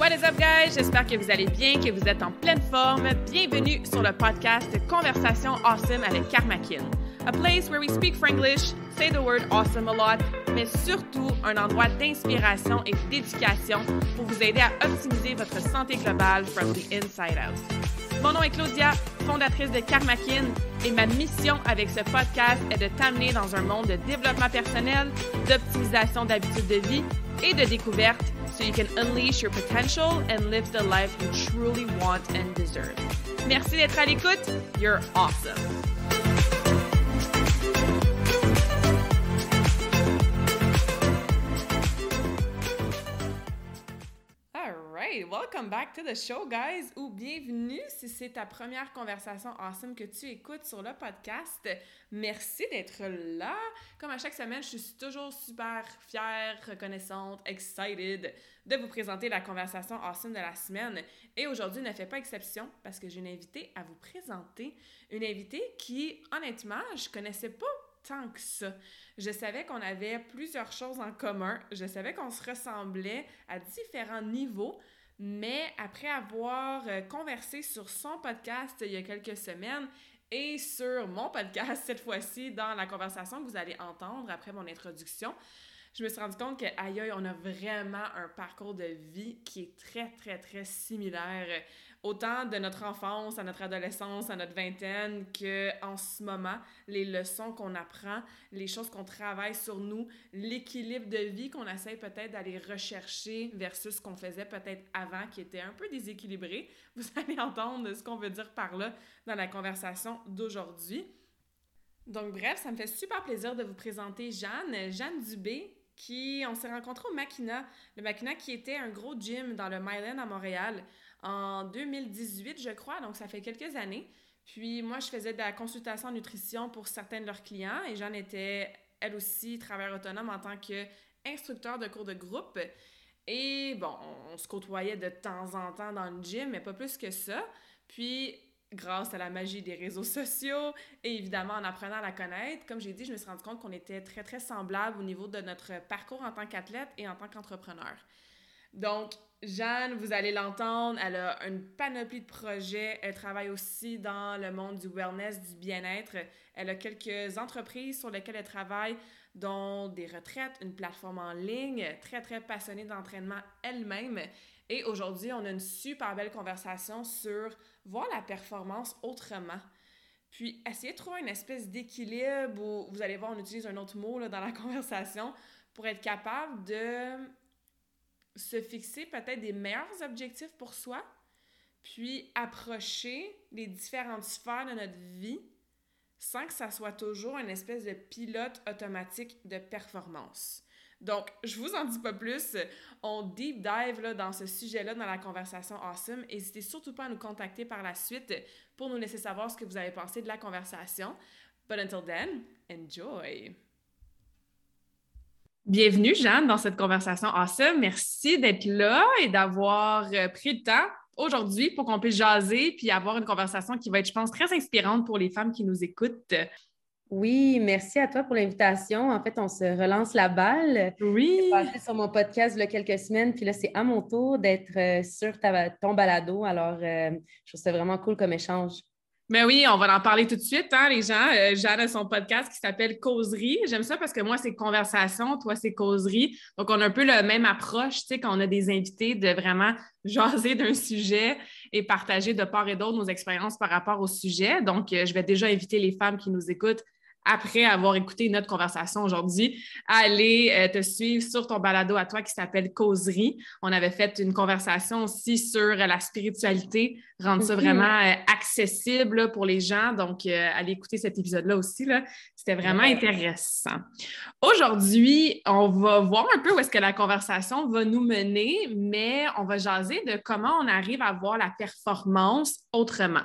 What is up, guys? J'espère que vous allez bien, que vous êtes en pleine forme. Bienvenue sur le podcast Conversation Awesome avec Karmakin. A place where we speak Franglish, say the word awesome a lot, mais surtout un endroit d'inspiration et d'éducation pour vous aider à optimiser votre santé globale from the inside out. Mon nom est Claudia, fondatrice de Karmakin, et ma mission avec ce podcast est de t'amener dans un monde de développement personnel, d'optimisation d'habitudes de vie et de découverte so you can unleash your potential and live the life you truly want and deserve. Merci d'être à l'écoute. You're awesome. Welcome back to the show, guys, ou bienvenue si c'est ta première conversation awesome que tu écoutes sur le podcast. Merci d'être là. Comme à chaque semaine, je suis toujours super fière, reconnaissante, excited de vous présenter la conversation awesome de la semaine. Et aujourd'hui ne fait pas exception parce que j'ai une invitée à vous présenter. Une invitée qui, honnêtement, je connaissais pas tant que ça. Je savais qu'on avait plusieurs choses en commun. Je savais qu'on se ressemblait à différents niveaux. Mais après avoir euh, conversé sur son podcast il y a quelques semaines et sur mon podcast cette fois-ci dans la conversation que vous allez entendre après mon introduction, je me suis rendu compte que aïe, on a vraiment un parcours de vie qui est très, très, très similaire autant de notre enfance à notre adolescence, à notre vingtaine, que en ce moment, les leçons qu'on apprend, les choses qu'on travaille sur nous, l'équilibre de vie qu'on essaie peut-être d'aller rechercher versus ce qu'on faisait peut-être avant, qui était un peu déséquilibré. Vous allez entendre ce qu'on veut dire par là dans la conversation d'aujourd'hui. Donc bref, ça me fait super plaisir de vous présenter Jeanne, Jeanne Dubé, qui, on s'est rencontrés au Makina, le Makina qui était un gros gym dans le Myland à Montréal en 2018, je crois, donc ça fait quelques années. Puis moi, je faisais de la consultation en nutrition pour certains de leurs clients et j'en étais, elle aussi, travailleur autonome en tant qu'instructeur de cours de groupe. Et bon, on, se côtoyait de temps en temps dans le gym, mais pas plus que ça. Puis, grâce à la magie des réseaux sociaux et évidemment en apprenant à la connaître, comme j'ai dit, je me suis rendu compte qu'on était très, très semblables au niveau de notre parcours en tant qu'athlète et en tant qu'entrepreneur. Donc, Jeanne, vous allez l'entendre, elle a une panoplie de projets. Elle travaille aussi dans le monde du wellness, du bien-être. Elle a quelques entreprises sur lesquelles elle travaille, dont des retraites, une plateforme en ligne, très, très passionnée d'entraînement elle-même. Et aujourd'hui, on a une super belle conversation sur voir la performance autrement. Puis, essayer de trouver une espèce d'équilibre où, vous allez voir, on utilise un autre mot dans la conversation pour être capable de se fixer peut-être des meilleurs objectifs pour soi, puis approcher les différentes sphères de notre vie sans que ça soit toujours une espèce de pilote automatique de performance. Donc, je vous en dis pas plus. On deep dive là, dans ce sujet-là dans la conversation Awesome. N'hésitez surtout pas à nous contacter par la suite pour nous laisser savoir ce que vous avez pensé de la conversation. But until then, enjoy! Bienvenue, Jeanne, dans cette conversation awesome. Merci d'être là et d'avoir euh, pris le temps aujourd'hui pour qu'on puisse jaser puis avoir une conversation qui va être, je pense, très inspirante pour les femmes qui nous écoutent. Oui, merci à toi pour l'invitation. En fait, on se relance la balle. Oui. J'ai passé sur mon podcast il y a quelques semaines, puis là, c'est à mon tour d'être euh, sur ta, ton balado. Alors, euh, je trouve ça vraiment cool comme échange. Mais oui, on va en parler tout de suite, hein, les gens. Euh, Jeanne a son podcast qui s'appelle Causerie. J'aime ça parce que moi, c'est conversation, toi, c'est causerie. Donc, on a un peu la même approche, tu sais, quand on a des invités, de vraiment jaser d'un sujet et partager de part et d'autre nos expériences par rapport au sujet. Donc, euh, je vais déjà inviter les femmes qui nous écoutent après avoir écouté notre conversation aujourd'hui, aller euh, te suivre sur ton balado à toi qui s'appelle Causerie. On avait fait une conversation aussi sur la spiritualité, rendre ça vraiment euh, accessible pour les gens. Donc, euh, allez écouter cet épisode-là aussi. C'était vraiment intéressant. Aujourd'hui, on va voir un peu où est-ce que la conversation va nous mener, mais on va jaser de comment on arrive à voir la performance autrement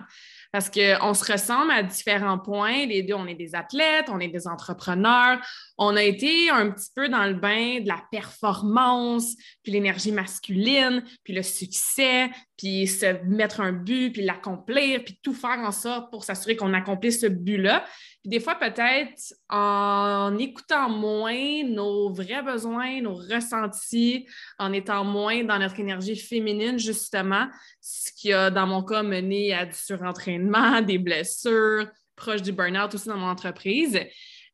parce qu'on se ressemble à différents points. Les deux, on est des athlètes, on est des entrepreneurs. On a été un petit peu dans le bain de la performance, puis l'énergie masculine, puis le succès, puis se mettre un but, puis l'accomplir, puis tout faire en sorte pour s'assurer qu'on accomplisse ce but-là. Puis des fois, peut-être en écoutant moins nos vrais besoins, nos ressentis, en étant moins dans notre énergie féminine, justement, ce qui a, dans mon cas, mené à du surentraînement, des blessures, proches du burn-out aussi dans mon entreprise.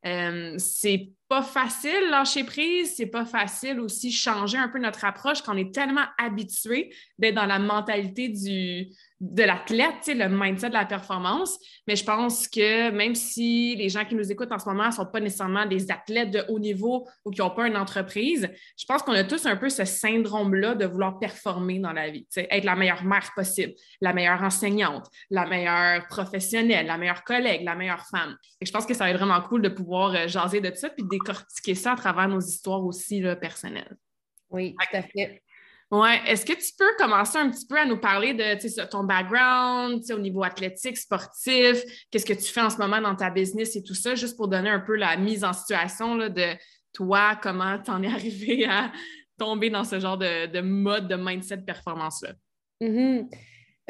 Euh, c'est pas facile lâcher prise, c'est pas facile aussi changer un peu notre approche quand on est tellement habitué d'être dans la mentalité du, de l'athlète, le mindset de la performance. Mais je pense que même si les gens qui nous écoutent en ce moment ne sont pas nécessairement des athlètes de haut niveau ou qui n'ont pas une entreprise, je pense qu'on a tous un peu ce syndrome-là de vouloir performer dans la vie, être la meilleure mère possible, la meilleure enseignante, la meilleure professionnelle, la meilleure collègue, la meilleure femme. Et je pense que ça va être vraiment cool de pouvoir euh, jaser de ça puis décortiquer ça à travers nos histoires aussi là, personnelles. Oui, tout à fait. Oui. Est-ce que tu peux commencer un petit peu à nous parler de ton background au niveau athlétique, sportif, qu'est-ce que tu fais en ce moment dans ta business et tout ça, juste pour donner un peu la mise en situation là, de toi, comment tu en es arrivé à tomber dans ce genre de, mode de mindset performance-là? Mm-hmm.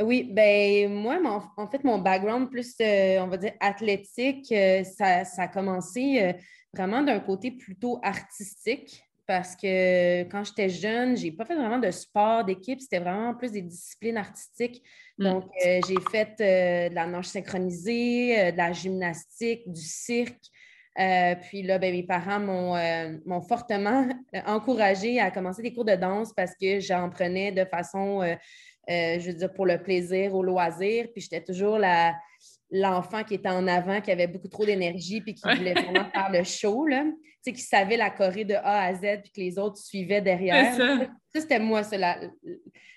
Oui, ben moi, en fait, mon background plus, euh, on va dire, athlétique, euh, ça, ça, a commencé euh, vraiment d'un côté plutôt artistique parce que quand j'étais jeune, j'ai pas fait vraiment de sport d'équipe, c'était vraiment plus des disciplines artistiques. Mm. Donc, euh, j'ai fait euh, de la nage synchronisée, euh, de la gymnastique, du cirque. puis là, ben, mes parents m'ont fortement encouragée à commencer des cours de danse parce que j'en prenais de façon, je veux dire, pour le plaisir, au loisir. Puis j'étais toujours la, l'enfant qui était en avant, qui avait beaucoup trop d'énergie, puis qui voulait vraiment faire le show, là. Tu sais, qui savait la Corée de A à Z, puis que les autres suivaient derrière. Ça, c'était moi, ça, la,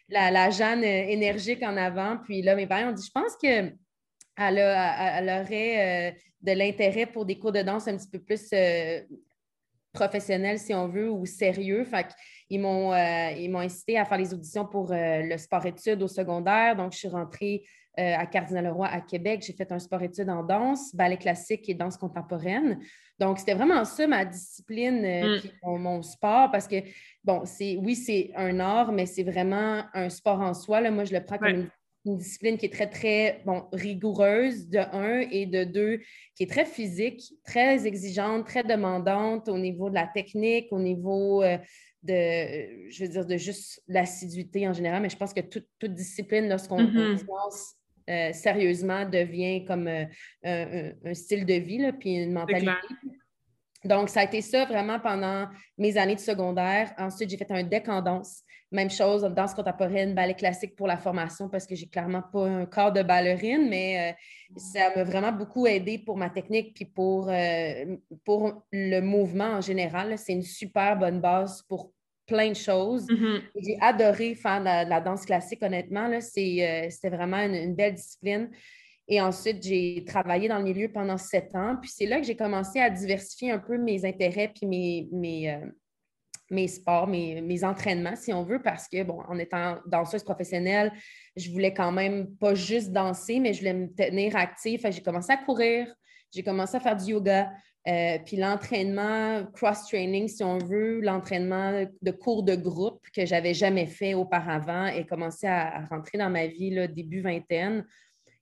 la, Jeanne énergique en avant. Puis là, mes parents ont dit, je pense qu'elle elle aurait euh, de l'intérêt pour des cours de danse un petit peu plus euh, professionnels, si on veut, ou sérieux. Fait ils m'ont, euh, ils m'ont incité à faire les auditions pour le sport-études au secondaire. Donc, je suis rentrée euh, à Cardinal-Leroy à Québec. J'ai fait un sport-études en danse, ballet classique et danse contemporaine. Donc, c'était vraiment ça ma discipline, euh, mm. mon, sport, parce que, bon, c'est oui, c'est un art, mais c'est vraiment un sport en soi. Là. Moi, je le prends comme une, discipline qui est très, très, bon, rigoureuse, de un, et de deux, qui est très physique, très exigeante, très demandante au niveau de la technique, au niveau... Euh, de, je veux dire, de juste l'assiduité en général, mais je pense que toute, discipline, lorsqu'on mm euh, sérieusement devient comme euh, un, style de vie, là, puis une mentalité. Donc, ça a été ça vraiment pendant mes années de secondaire. Ensuite, j'ai fait un deck en danse. Même chose, danse contemporaine, ballet classique pour la formation parce que j'ai clairement pas un corps de ballerine, mais euh, ça m'a vraiment beaucoup aidé pour ma technique puis pour, pour le mouvement en général. C'est une super bonne base pour plein de choses. Mm-hmm. J'ai adoré faire de la, danse classique, honnêtement. Euh, c'était vraiment une, belle discipline. Et ensuite, j'ai travaillé dans le milieu pendant sept ans. Puis c'est là que j'ai commencé à diversifier un peu mes intérêts puis mes, mes, euh, mes sports, mes, mes, entraînements, si on veut, parce que, bon, en étant danseuse professionnelle, je voulais quand même pas juste danser, mais je voulais me tenir active. J'ai commencé à courir, j'ai commencé à faire du yoga, euh, puis l'entraînement cross-training, si on veut, l'entraînement de cours de groupe que j'avais jamais fait auparavant et commencé à, rentrer dans ma vie là, début vingtaine.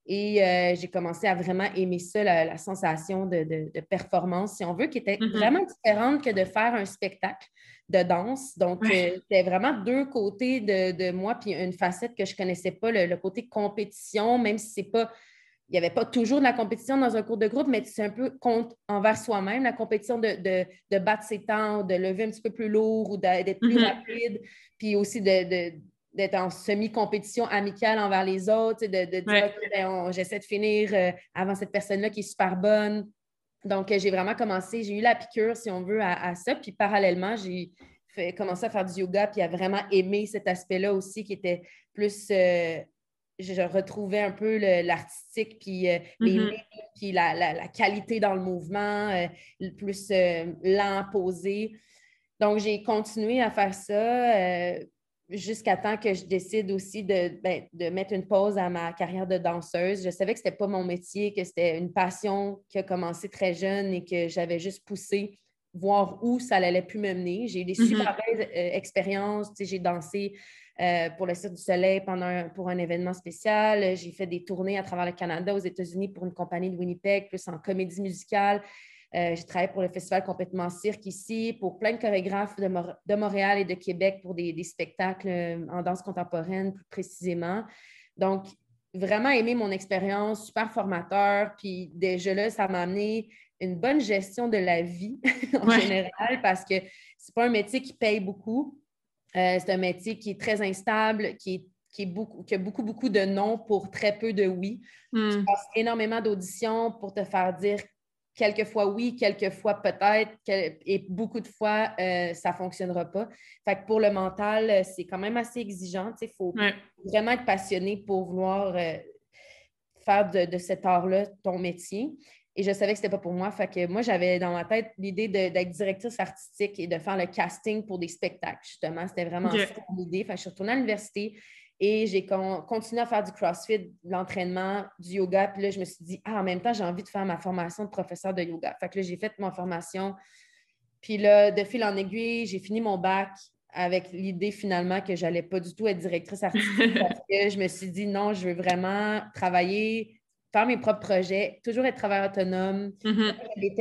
Et euh, j'ai commencé à vraiment aimer ça, la, sensation de, performance, si on veut, qui était mm-hmm. vraiment différente que de faire un spectacle de danse. Donc, euh, c'était vraiment deux côtés de, moi, puis une facette que je ne connaissais pas, le, le, côté compétition, même si ce n'est pas il n'y avait pas toujours de la compétition dans un cours de groupe, mais c'est un peu contre, envers soi-même, la compétition de, battre ses temps, de lever un petit peu plus lourd ou d'être plus mm-hmm. rapide, puis aussi d'être en semi-compétition amicale envers les autres, de, dire ben, j'essaie de finir euh, avant cette personne-là qui est super bonne. Donc, euh, j'ai vraiment commencé, j'ai eu la piqûre, si on veut, à, ça. Puis parallèlement, j'ai commencé à faire du yoga, puis à vraiment aimer cet aspect-là aussi qui était plus euh, je retrouvais un peu l'artistique, puis euh, les mm-hmm. puis la, qualité dans le mouvement, euh, plus euh, lent, posé. Donc, j'ai continué à faire ça jusqu'à temps que je décide aussi de, ben, de, mettre une pause à ma carrière de danseuse. Je savais que ce n'était pas mon métier, que c'était une passion qui a commencé très jeune et que j'avais juste poussé voir où ça allait plus me mener. J'ai eu des mm-hmm. super belles euh, expériences. J'ai dansé euh, pour le Cirque du Soleil pendant pour un événement spécial. J'ai fait des tournées à travers le Canada, aux États-Unis pour une compagnie de Winnipeg, plus en comédie musicale. Euh, j'ai travaillé pour le Festival Complètement Cirque ici, pour plein de chorégraphes de, Montréal et de Québec pour des, spectacles euh, en danse contemporaine plus précisément. Donc, vraiment aimé mon expérience, super formateur. Puis déjà là, ça m'a amené une bonne gestion de la vie en général parce que c'est pas un métier qui paye beaucoup. Euh, c'est un métier qui est très instable, qui, est, beaucoup, a beaucoup, beaucoup de non pour très peu de oui. Tu hmm. passes énormément d'auditions pour te faire dire quelques fois oui, quelques fois peut-être, et beaucoup de fois, euh, ça ne fonctionnera pas. Fait que pour le mental, euh, c'est quand même assez exigeant. Il faut vraiment être passionné pour vouloir faire de, de cet art-là ton métier. Et je savais que ce n'était pas pour moi. Fait que moi, j'avais dans ma tête l'idée d'être directrice artistique et de faire le casting pour des spectacles, justement. C'était vraiment ça mon idée. Fait que je suis retournée à l'université et j'ai continué à faire du CrossFit, de l'entraînement, du yoga. Puis là, je me suis dit, ah, en même temps, j'ai envie de faire ma formation de professeur de yoga. Fait que là, j'ai fait ma formation. Puis là, de fil en aiguille, j'ai fini mon bac avec l'idée finalement que je n'allais pas du tout être directrice artistique parce que je me suis dit, non, je veux vraiment travailler faire mes propres projets, toujours être travailleur autonome. Mm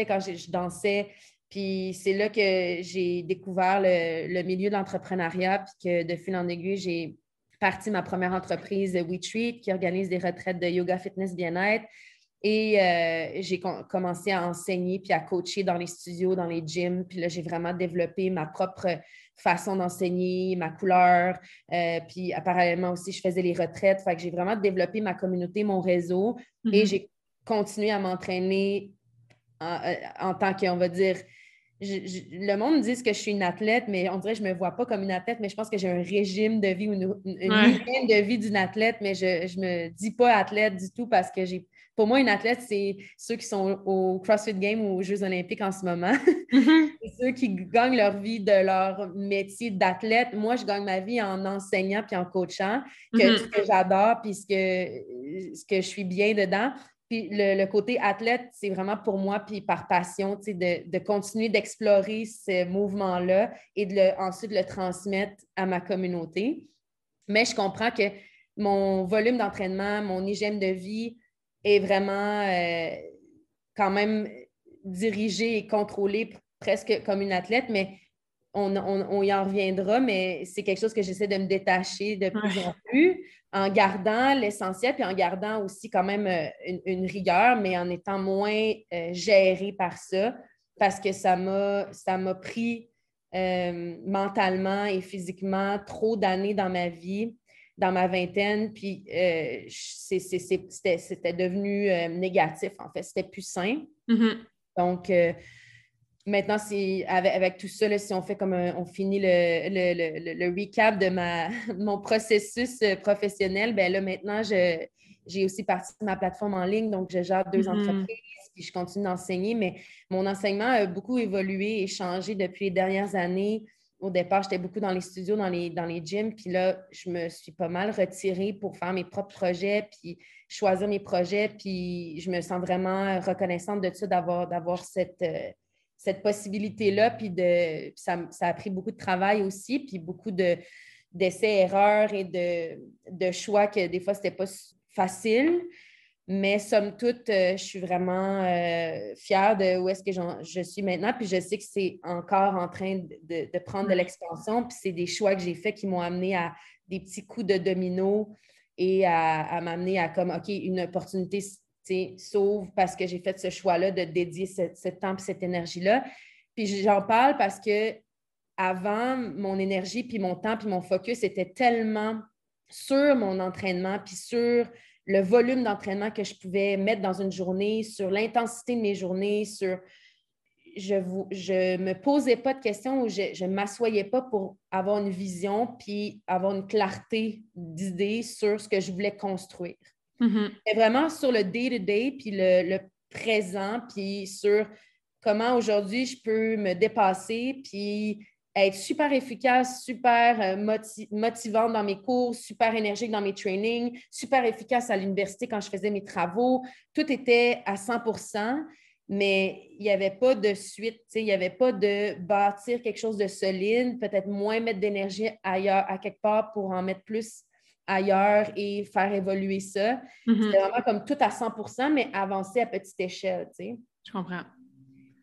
quand je, dansais. Puis c'est là que j'ai découvert le, milieu de l'entrepreneuriat, puis que de fil en aiguille, j'ai parti ma première entreprise, WeTreat, qui organise des retraites de yoga, fitness, bien-être. Et euh, j'ai commencé à enseigner puis à coacher dans les studios, dans les gyms. Puis là, j'ai vraiment développé ma propre façon d'enseigner, ma couleur. Euh, puis parallèlement aussi, je faisais les retraites. Fait que j'ai vraiment développé ma communauté, mon réseau. Et mhm. j'ai continué à m'entraîner en, euh, en, tant qu'on va dire, le monde me dit que je suis une athlète, mais on dirait que je ne me vois pas comme une athlète, mais je pense que j'ai un régime de vie ou une, hygiène de vie d'une athlète, mais je ne me dis pas athlète du tout parce que j'ai. Pour moi, une athlète, c'est ceux qui sont au CrossFit Games ou aux Jeux Olympiques en ce moment. Mm-hmm. c'est ceux qui gagnent leur vie de leur métier d'athlète. Moi, je gagne ma vie en enseignant puis en coachant, que, mm-hmm. ce que j'adore puis ce que, ce que je suis bien dedans. Puis le, côté athlète, c'est vraiment pour moi, puis par passion, de, de continuer d'explorer ce mouvement-là et de le, ensuite le transmettre à ma communauté. Mais je comprends que mon volume d'entraînement, mon hygiène de vie est vraiment euh, quand même dirigé et contrôlé presque comme une athlète, mais on, on, y en reviendra, mais c'est quelque chose que j'essaie de me détacher de plus en plus en gardant l'essentiel, puis en gardant aussi quand même euh, une, rigueur, mais en étant moins euh, géré par ça, parce que ça m'a pris euh, mentalement et physiquement trop d'années dans ma vie, dans ma vingtaine, puis c'était devenu négatif, en fait, c'était plus sain. Mm-hmm. Donc, Maintenant, avec, tout ça, si on fait comme on finit le, recap de ma, mon processus euh, professionnel, ben là, maintenant, j'ai aussi parti de ma plateforme en ligne, donc je gère deux mm-hmm. entreprises, puis je continue d'enseigner, mais mon enseignement a beaucoup évolué et changé depuis les dernières années. Au départ, j'étais beaucoup dans les studios, dans les, dans les gyms, puis là, je me suis pas mal retirée pour faire mes propres projets, puis choisir mes projets, puis je me sens vraiment reconnaissante de ça, d'avoir cette euh, cette possibilité-là, puis de, ça, a pris beaucoup de travail aussi, puis beaucoup de, d'essais-erreurs et de, de, choix que des fois, ce n'était pas facile. Mais somme toute, euh, je suis vraiment euh, fière de où est-ce que je suis maintenant. Puis je sais que c'est encore en train de, de prendre de l'expansion. Puis c'est des choix que j'ai faits qui m'ont amené à des petits coups de domino et à, à m'amener à comme, OK, une opportunité sauve parce que j'ai fait ce choix-là de dédier ce, temps et cette énergie-là. Puis j'en parle parce que avant, mon énergie, puis mon temps, puis mon focus était tellement sur mon entraînement, puis sur le volume d'entraînement que je pouvais mettre dans une journée, sur l'intensité de mes journées, sur... Je ne me posais pas de questions ou je ne m'assoyais pas pour avoir une vision puis avoir une clarté d'idées sur ce que je voulais construire. Mm-hmm. vraiment sur le day-to-day, puis le, présent, puis sur comment aujourd'hui je peux me dépasser, puis être super efficace, super euh, motivante dans mes cours, super énergique dans mes trainings, super efficace à l'université quand je faisais mes travaux. Tout était à 100% mais il n'y avait pas de suite, il n'y avait pas de bâtir quelque chose de solide, peut-être moins mettre d'énergie ailleurs, à quelque part pour en mettre plus ailleurs et faire évoluer ça. Mhm. C'était vraiment comme tout à 100% mais avancer à petite échelle, tu sais. Je comprends.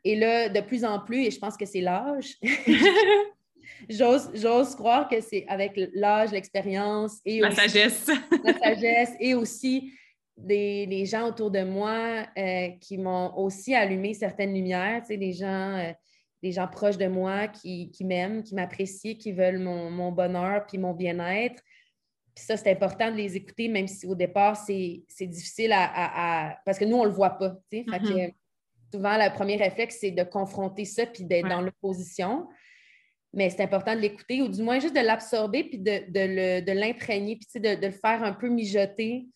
Et là, de plus en plus, et je pense que c'est l'âge, j'ose croire que c'est avec l'âge, l'expérience et la sagesse. la sagesse et aussi des, gens autour de moi euh, qui m'ont aussi allumé certaines lumières, tu sais, des gens, euh, des gens proches de moi qui, m'aiment, qui m'apprécient, qui veulent mon, bonheur puis mon bien-être. Puis ça, c'est important de les écouter, même si au départ, c'est difficile à, Parce que nous, on ne le voit pas, tu sais. Mm-hmm. Souvent, le premier réflexe, c'est de confronter ça puis d'être dans l'opposition. Mais c'est important de l'écouter, ou du moins juste de l'absorber puis de, de l'imprégner, puis de, de, le faire un peu mijoter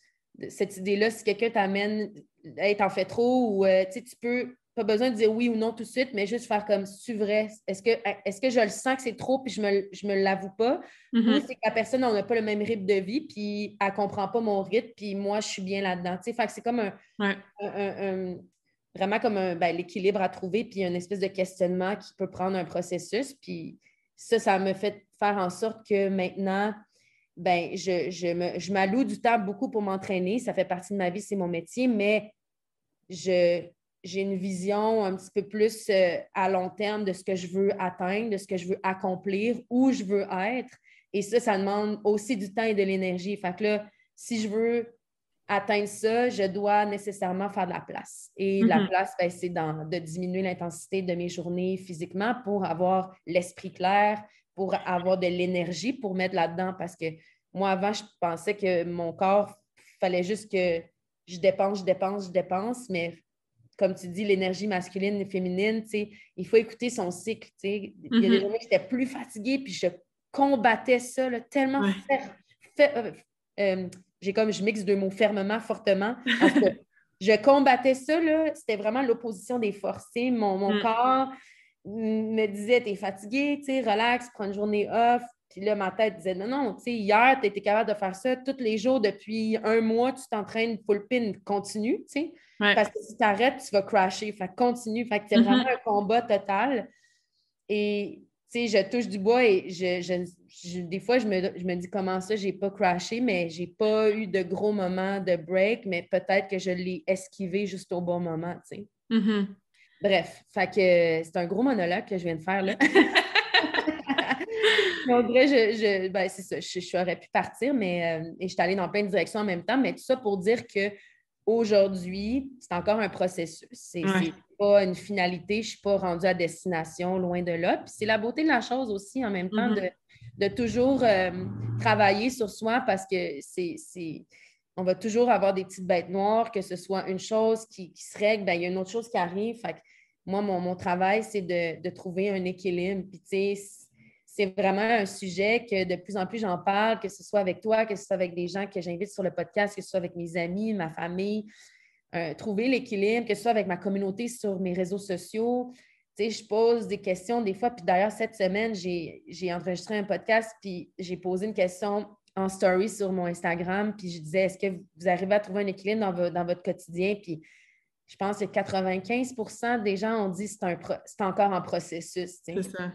cette idée-là, si quelqu'un t'amène, hey, t'en fais trop, ou euh, tu peux, pas besoin de dire oui ou non tout de suite, mais juste faire comme c'est vrai? Est-ce que, est que je le sens que c'est trop puis je me, je me l'avoue pas? Ou mm-hmm. c'est que la personne n'a pas le même rythme de vie puis elle comprend pas mon rythme puis moi je suis bien là-dedans. Fait que c'est comme un, vraiment comme ben, l'équilibre à trouver puis une espèce de questionnement qui peut prendre un processus. Puis ça, ça me fait faire en sorte que maintenant, ben, je, je m'alloue du temps beaucoup pour m'entraîner. Ça fait partie de ma vie, c'est mon métier, mais j'ai une vision un petit peu plus euh, à long terme de ce que je veux atteindre, de ce que je veux accomplir, où je veux être. Et ça, ça demande aussi du temps et de l'énergie. Fait que là, si je veux atteindre ça, je dois nécessairement faire de la place. Et la mm-hmm. place, ben, c'est de diminuer l'intensité de mes journées physiquement pour avoir l'esprit clair, pour avoir de l'énergie pour mettre là-dedans parce que moi, avant, je pensais que mon corps, fallait juste que je dépense, je dépense, je dépense, mais comme tu dis, l'énergie masculine et féminine, il faut écouter son cycle. Il y a des mm-hmm. journées que j'étais plus fatiguée, puis je combattais ça tellement euh, euh, j'ai comme je mixe deux mots fermement, fortement. je combattais ça, c'était vraiment l'opposition des forces. Mon, mon mm. corps me disait T'es fatigué, relax, prends une journée off. Puis là, ma tête disait Non, non, tu sais, hier, tu étais capable de faire ça tous les jours depuis un mois, tu t'entraînes full pin, continue, tu sais. Parce que si tu arrêtes, tu vas crasher. Fait continue. Fait que c'est mm-hmm. vraiment un combat total. Et tu sais, je touche du bois et je, des fois, je me, dis comment ça, j'ai pas crashé, mais j'ai pas eu de gros moments de break, mais peut-être que je l'ai esquivé juste au bon moment, tu sais. Mm-hmm. Bref, fait que c'est un gros monologue que je viens de faire là. en vrai, je, ben, c'est ça, je, pu partir, mais euh, et je suis allée dans plein de directions en même temps, mais tout ça pour dire que aujourd'hui, c'est encore un processus. C'est pas une finalité, je ne suis pas rendue à destination, loin de là. Puis c'est la beauté de la chose aussi en même temps mm-hmm. de, toujours euh, travailler sur soi parce que c'est on va toujours avoir des petites bêtes noires, que ce soit une chose qui, se règle, ben, il y a une autre chose qui arrive. Fait moi, mon, travail, c'est de, trouver un équilibre. Puis, c'est vraiment un sujet que de plus en plus j'en parle, que ce soit avec toi, que ce soit avec des gens que j'invite sur le podcast, que ce soit avec mes amis, ma famille. Euh, trouver l'équilibre, que ce soit avec ma communauté sur mes réseaux sociaux. je pose des questions des fois. Puis d'ailleurs, cette semaine, j'ai enregistré un podcast, puis j'ai posé une question en story sur mon Instagram, puis je disais, est-ce que vous arrivez à trouver un équilibre dans, votre quotidien? Puis je pense que 95% des gens ont dit que c'est encore en processus. C'est ça.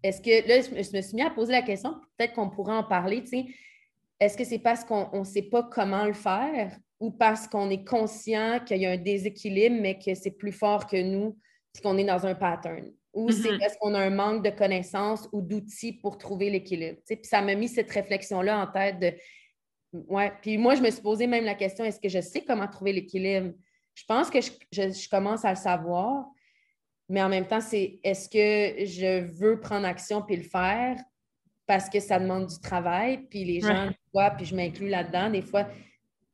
est-ce que là, je me suis mis à poser la question, peut-être qu'on pourrait en parler, Est-ce que c'est parce qu'on ne sait pas comment le faire? Ou parce qu'on est conscient qu'il y a un déséquilibre, mais que c'est plus fort que nous, puis qu'on est dans un pattern? ou c'est mm-hmm. parce qu'on a un manque de connaissances ou d'outils pour trouver l'équilibre. Puis ça m'a mis cette réflexion-là en tête de. Ouais. Puis moi, je me suis posé même la question est-ce que je sais comment trouver l'équilibre? Je pense que je, commence à le savoir, mais en même temps, c'est est-ce que je veux prendre action puis le faire? Parce que ça demande du travail, puis les gens le voient, puis je m'inclus là-dedans. Des fois,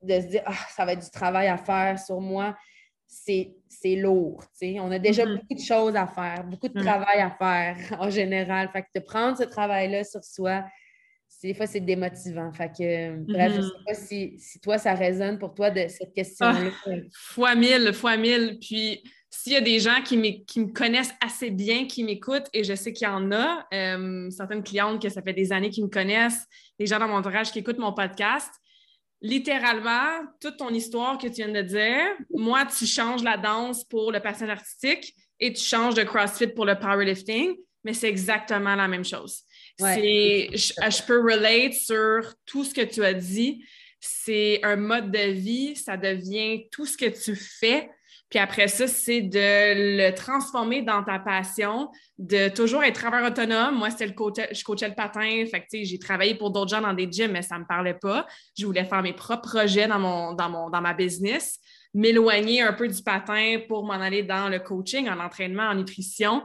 de se dire ah, ça va être du travail à faire sur moi c'est lourd. On a déjà mm-hmm. beaucoup de choses à faire, beaucoup de mm. travail à faire en général. Fait que de prendre ce travail-là sur soi, des fois, c'est démotivant. Fait que, bref, je ne sais mm-hmm. pas si, toi, ça résonne pour toi de cette question-là. Ah, fois mille, fois mille. Puis, s'il y a des gens qui, me connaissent assez bien, qui m'écoutent, et je sais qu'il y en a, euh, certaines clientes que ça fait des années qui me connaissent, des gens dans mon entourage qui écoutent mon podcast, littéralement, toute ton histoire que tu viens de dire, moi, tu changes la danse pour le patient artistique et tu changes de CrossFit pour le powerlifting, mais c'est exactement la même chose. je, je, peux relate sur tout ce que tu as dit. C'est un mode de vie, ça devient tout ce que tu fais. Puis après ça, c'est de le transformer dans ta passion, de toujours être travailleur autonome. Moi, c'était le coach, je coachais le patin. Fait que, j'ai travaillé pour d'autres gens dans des gyms, mais ça ne me parlait pas. Je voulais faire mes propres projets dans, mon, dans, mon, dans ma business, m'éloigner un peu du patin pour m'en aller dans le coaching, en entraînement, en nutrition.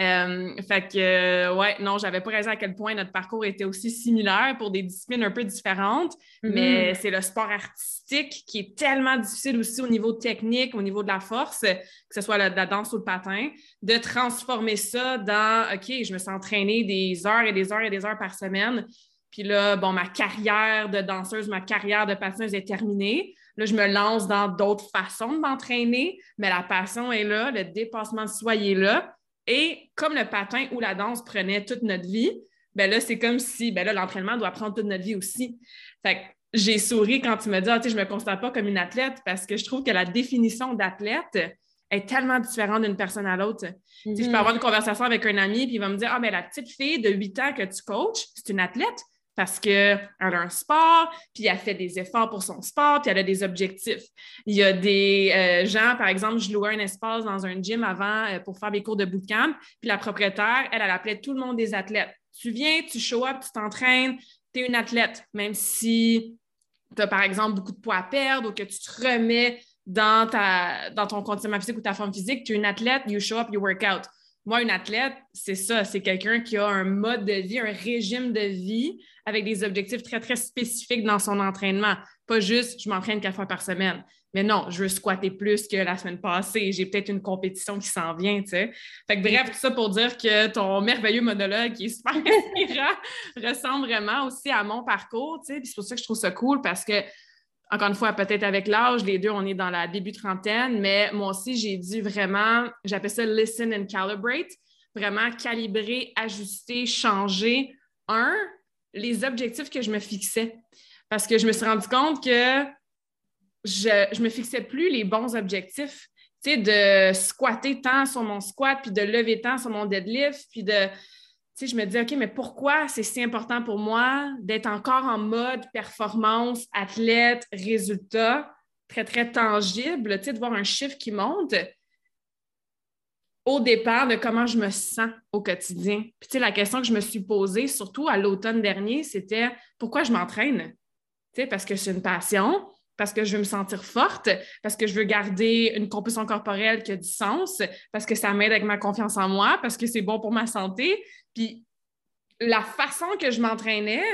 Euh, fait que, euh, ouais, non, j'avais pas raison à quel point notre parcours était aussi similaire pour des disciplines un peu différentes, mm-hmm. mais c'est le sport artistique qui est tellement difficile aussi au niveau technique, au niveau de la force, que ce soit la, la danse ou le patin, de transformer ça dans, OK, je me suis entraînée des heures et des heures et des heures par semaine. Puis là, bon, ma carrière de danseuse, ma carrière de patineuse est terminée. Là, je me lance dans d'autres façons de m'entraîner, mais la passion est là, le dépassement de soi est là. Et comme le patin ou la danse prenait toute notre vie, ben là, c'est comme si ben là, l'entraînement doit prendre toute notre vie aussi. Fait que j'ai souri quand tu me dis, ah, je ne me constate pas comme une athlète parce que je trouve que la définition d'athlète est tellement différente d'une personne à l'autre. Je peux mm-hmm. avoir une conversation avec un ami, puis il va me dire, ah, mais la petite fille de 8 ans que tu coaches, c'est une athlète parce qu'elle a un sport, puis elle fait des efforts pour son sport, puis elle a des objectifs. Il y a des euh, gens, par exemple, je louais un espace dans un gym avant euh, pour faire des cours de bootcamp, puis la propriétaire, elle, elle appelait tout le monde des athlètes. Tu viens, tu show up, tu t'entraînes, tu es une athlète, même si tu as, par exemple, beaucoup de poids à perdre ou que tu te remets dans, ta, dans ton conditionnement physique ou ta forme physique, tu es une athlète, you show up, you work out. Moi, une athlète, c'est ça, c'est quelqu'un qui a un mode de vie, un régime de vie avec des objectifs très, très spécifiques dans son entraînement. Pas juste, je m'entraîne quatre fois par semaine. Mais non, je veux squatter plus que la semaine passée. J'ai peut-être une compétition qui s'en vient, tu sais. Fait que bref, tout ça pour dire que ton merveilleux monologue qui est super inspirant ressemble vraiment aussi à mon parcours, tu sais. Puis c'est pour ça que je trouve ça cool parce que encore une fois, peut-être avec l'âge, les deux, on est dans la début trentaine, mais moi aussi, j'ai dû vraiment, j'appelle ça listen and calibrate, vraiment calibrer, ajuster, changer, un, les objectifs que je me fixais. Parce que je me suis rendu compte que je ne me fixais plus les bons objectifs. Tu sais, de squatter tant sur mon squat, puis de lever tant sur mon deadlift, puis de je me dis, OK, mais pourquoi c'est si important pour moi d'être encore en mode performance, athlète, résultat, très, très tangible, tu sais, de voir un chiffre qui monte au départ de comment je me sens au quotidien? Puis, sais, la question que je me suis posée, surtout à l'automne dernier, c'était pourquoi je m'entraîne? Tu sais, parce que c'est une passion, parce que je veux me sentir forte, parce que je veux garder une composition corporelle qui a du sens, parce que ça m'aide avec ma confiance en moi, parce que c'est bon pour ma santé. Puis la façon que je m'entraînais,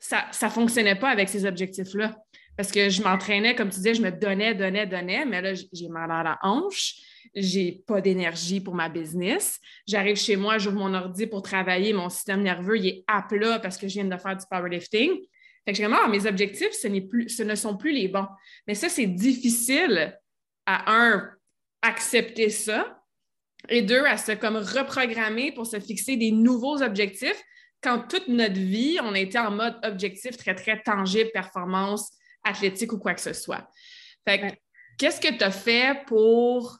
ça ne fonctionnait pas avec ces objectifs-là. Parce que je m'entraînais, comme tu disais, je me donnais, donnais, donnais, mais là, j'ai mal à la hanche, j'ai pas d'énergie pour ma business. J'arrive chez moi, j'ouvre mon ordi pour travailler, mon système nerveux, est à plat parce que je viens de faire du powerlifting. Fait que vraiment, mes objectifs, ce, plus, ce ne sont plus les bons. Mais ça, c'est difficile à un, accepter ça, et deux, à se comme reprogrammer pour se fixer des nouveaux objectifs quand toute notre vie, on a été en mode objectif très, très tangible, performance athlétique ou quoi que ce soit. Fait qu'est-ce que tu as fait pour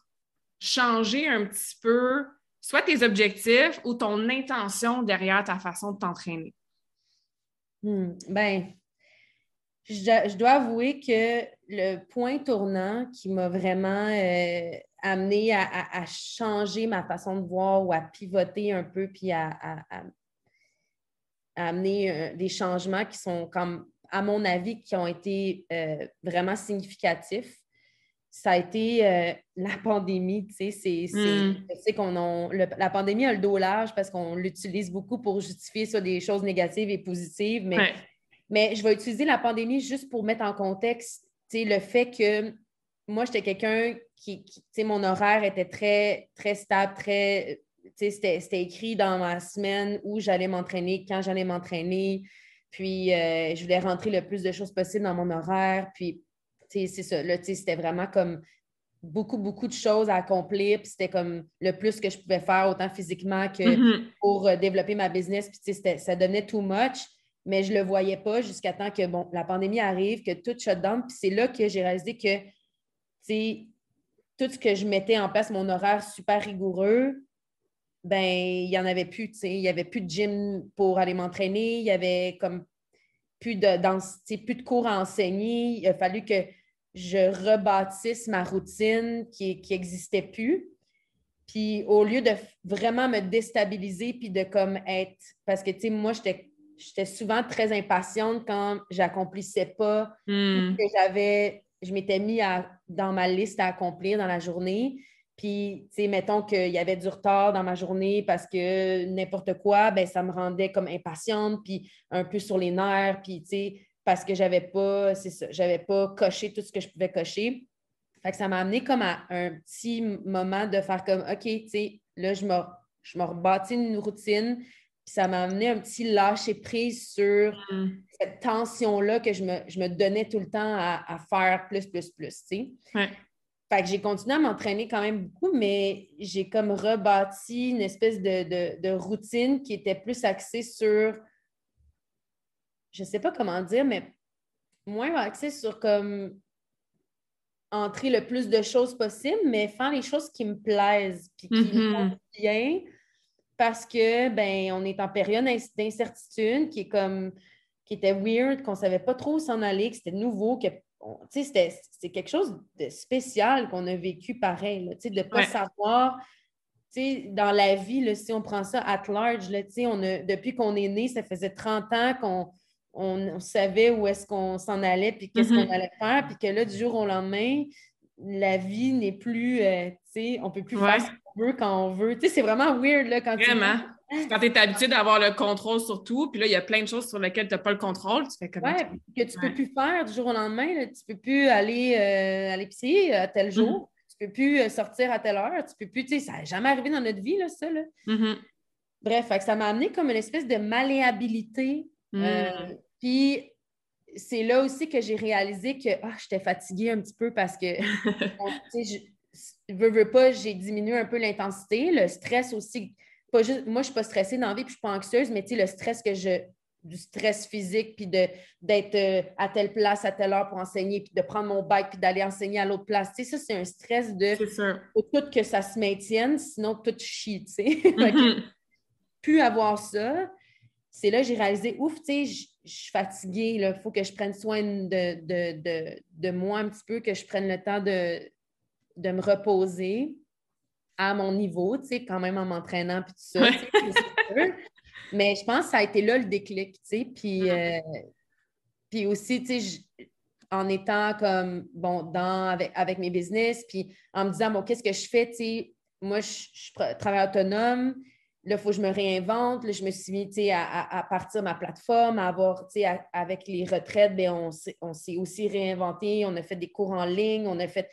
changer un petit peu soit tes objectifs ou ton intention derrière ta façon de t'entraîner? Hmm, ben, je, dois avouer que le point tournant qui m'a vraiment euh, amené à, changer ma façon de voir ou à pivoter un peu, puis à, amener euh, des changements qui sont, comme, à mon avis, qui ont été euh, vraiment significatifs. Ça a été euh, la pandémie, tu sais, c'est, qu'on la pandémie a le dos large parce qu'on l'utilise beaucoup pour justifier sur des choses négatives et positives, mais, mais je vais utiliser la pandémie juste pour mettre en contexte, tu sais, le fait que moi, j'étais quelqu'un qui, tu sais, mon horaire était très, très stable, très, tu sais, c'était écrit dans ma semaine où j'allais m'entraîner, quand j'allais m'entraîner. Puis, euh, je voulais rentrer le plus de choses possible dans mon horaire. Puis, c'est ça. Là, c'était vraiment comme beaucoup, beaucoup de choses à accomplir. Puis, c'était comme le plus que je pouvais faire, autant physiquement que mm-hmm. pour euh, développer ma business. Puis, ça donnait too much. mais je ne le voyais pas jusqu'à temps que, bon, la pandémie arrive, que tout shut down. Puis c'est là que j'ai réalisé que, tu tout ce que je mettais en place, mon horaire super rigoureux, ben il n'y en avait plus, tu sais. Il n'y avait plus de gym pour aller m'entraîner. Il y avait comme plus de, plus de cours à enseigner. Il a fallu que je rebâtisse ma routine qui n'existait plus. Puis au lieu de vraiment me déstabiliser puis de comme être... Parce que, tu sais, moi, j'étais souvent très impatiente quand j'accomplissais pas hmm. que j'avais... Je m'étais mis dans ma liste à accomplir dans la journée. Puis, tu sais, mettons qu'il y avait du retard dans ma journée parce que n'importe quoi, ben ça me rendait comme impatiente, puis un peu sur les nerfs, puis, tu sais, parce que j'avais pas, c'est ça, j'avais pas coché tout ce que je pouvais cocher. Fait que ça m'a amené comme à un petit moment de faire comme, OK, tu sais, là, je me, je me rebâtis une routine, puis ça m'a amené un petit lâcher prise sur mm. cette tension-là que je me, je me, donnais tout le temps à, à faire plus, plus, plus, tu sais. Fait que j'ai continué à m'entraîner quand même beaucoup, mais j'ai comme rebâti une espèce de, routine qui était plus axée sur, je ne sais pas comment dire, mais moins axée sur comme entrer le plus de choses possible, mais faire les choses qui me plaisent puis qui me font mm-hmm. bien parce que ben on est en période d'incertitude qui est comme qui était weird, qu'on ne savait pas trop où s'en aller, que c'était nouveau, que c'est quelque chose de spécial qu'on a vécu pareil, de ne pas savoir. Dans la vie, si on prend ça at large, là, on a, depuis qu'on est né, ça faisait 30 ans qu'on on, savait où est-ce qu'on s'en allait puis qu'est-ce qu'on mm-hmm. allait faire, puis que là, du jour au lendemain, la vie n'est plus, euh, on ne peut plus faire ce qu'on veut quand on veut. C'est vraiment weird là, quand Vraiment. Quand tu es habitué d'avoir le contrôle sur tout, puis là, il y a plein de choses sur lesquelles tu n'as pas le contrôle, tu fais comme Oui, que tu ne peux plus faire du jour au lendemain. tu ne peux plus aller euh, à l'épicerie à tel jour. Mm-hmm. Tu ne peux plus euh, sortir à telle heure. Tu peux plus, tu sais, ça n'a jamais arrivé dans notre vie, là, ça. Là. Mm-hmm. Bref, ça m'a amené comme une espèce de malléabilité. Euh, mm. Puis c'est là aussi que j'ai réalisé que ah, j'étais fatiguée un petit peu parce que, tu sais, je veux, veux pas, j'ai diminué un peu l'intensité. Le stress aussi moi, je ne suis pas stressée dans la vie, puis je ne suis pas anxieuse, mais le stress que je du stress physique, puis d'être euh, à telle place à telle heure pour enseigner, puis de prendre mon bike, puis d'aller enseigner à l'autre place. Tu sais, ça, c'est un stress de faut tout que ça se maintienne, sinon tout chie, tu sais. Plus avoir ça, c'est là que j'ai réalisé, ouf, tu sais, je suis fatiguée, il faut que je prenne soin de, de, moi un petit peu, que je prenne le temps de, de me reposer à mon niveau, tu sais, quand même en m'entraînant puis tout ça. Mais je pense que ça a été là le déclic, tu sais. Puis, euh, puis aussi, tu sais, en étant comme, bon, dans, avec, avec, mes business, puis en me disant, bon, qu'est-ce que je fais, tu sais, moi, je, travaille autonome, là, il faut que je me réinvente, là, je me suis mis, à, à, partir ma plateforme, à avoir, sais, avec les retraites, bien, on s'est aussi réinventé, on a fait des cours en ligne, on a fait,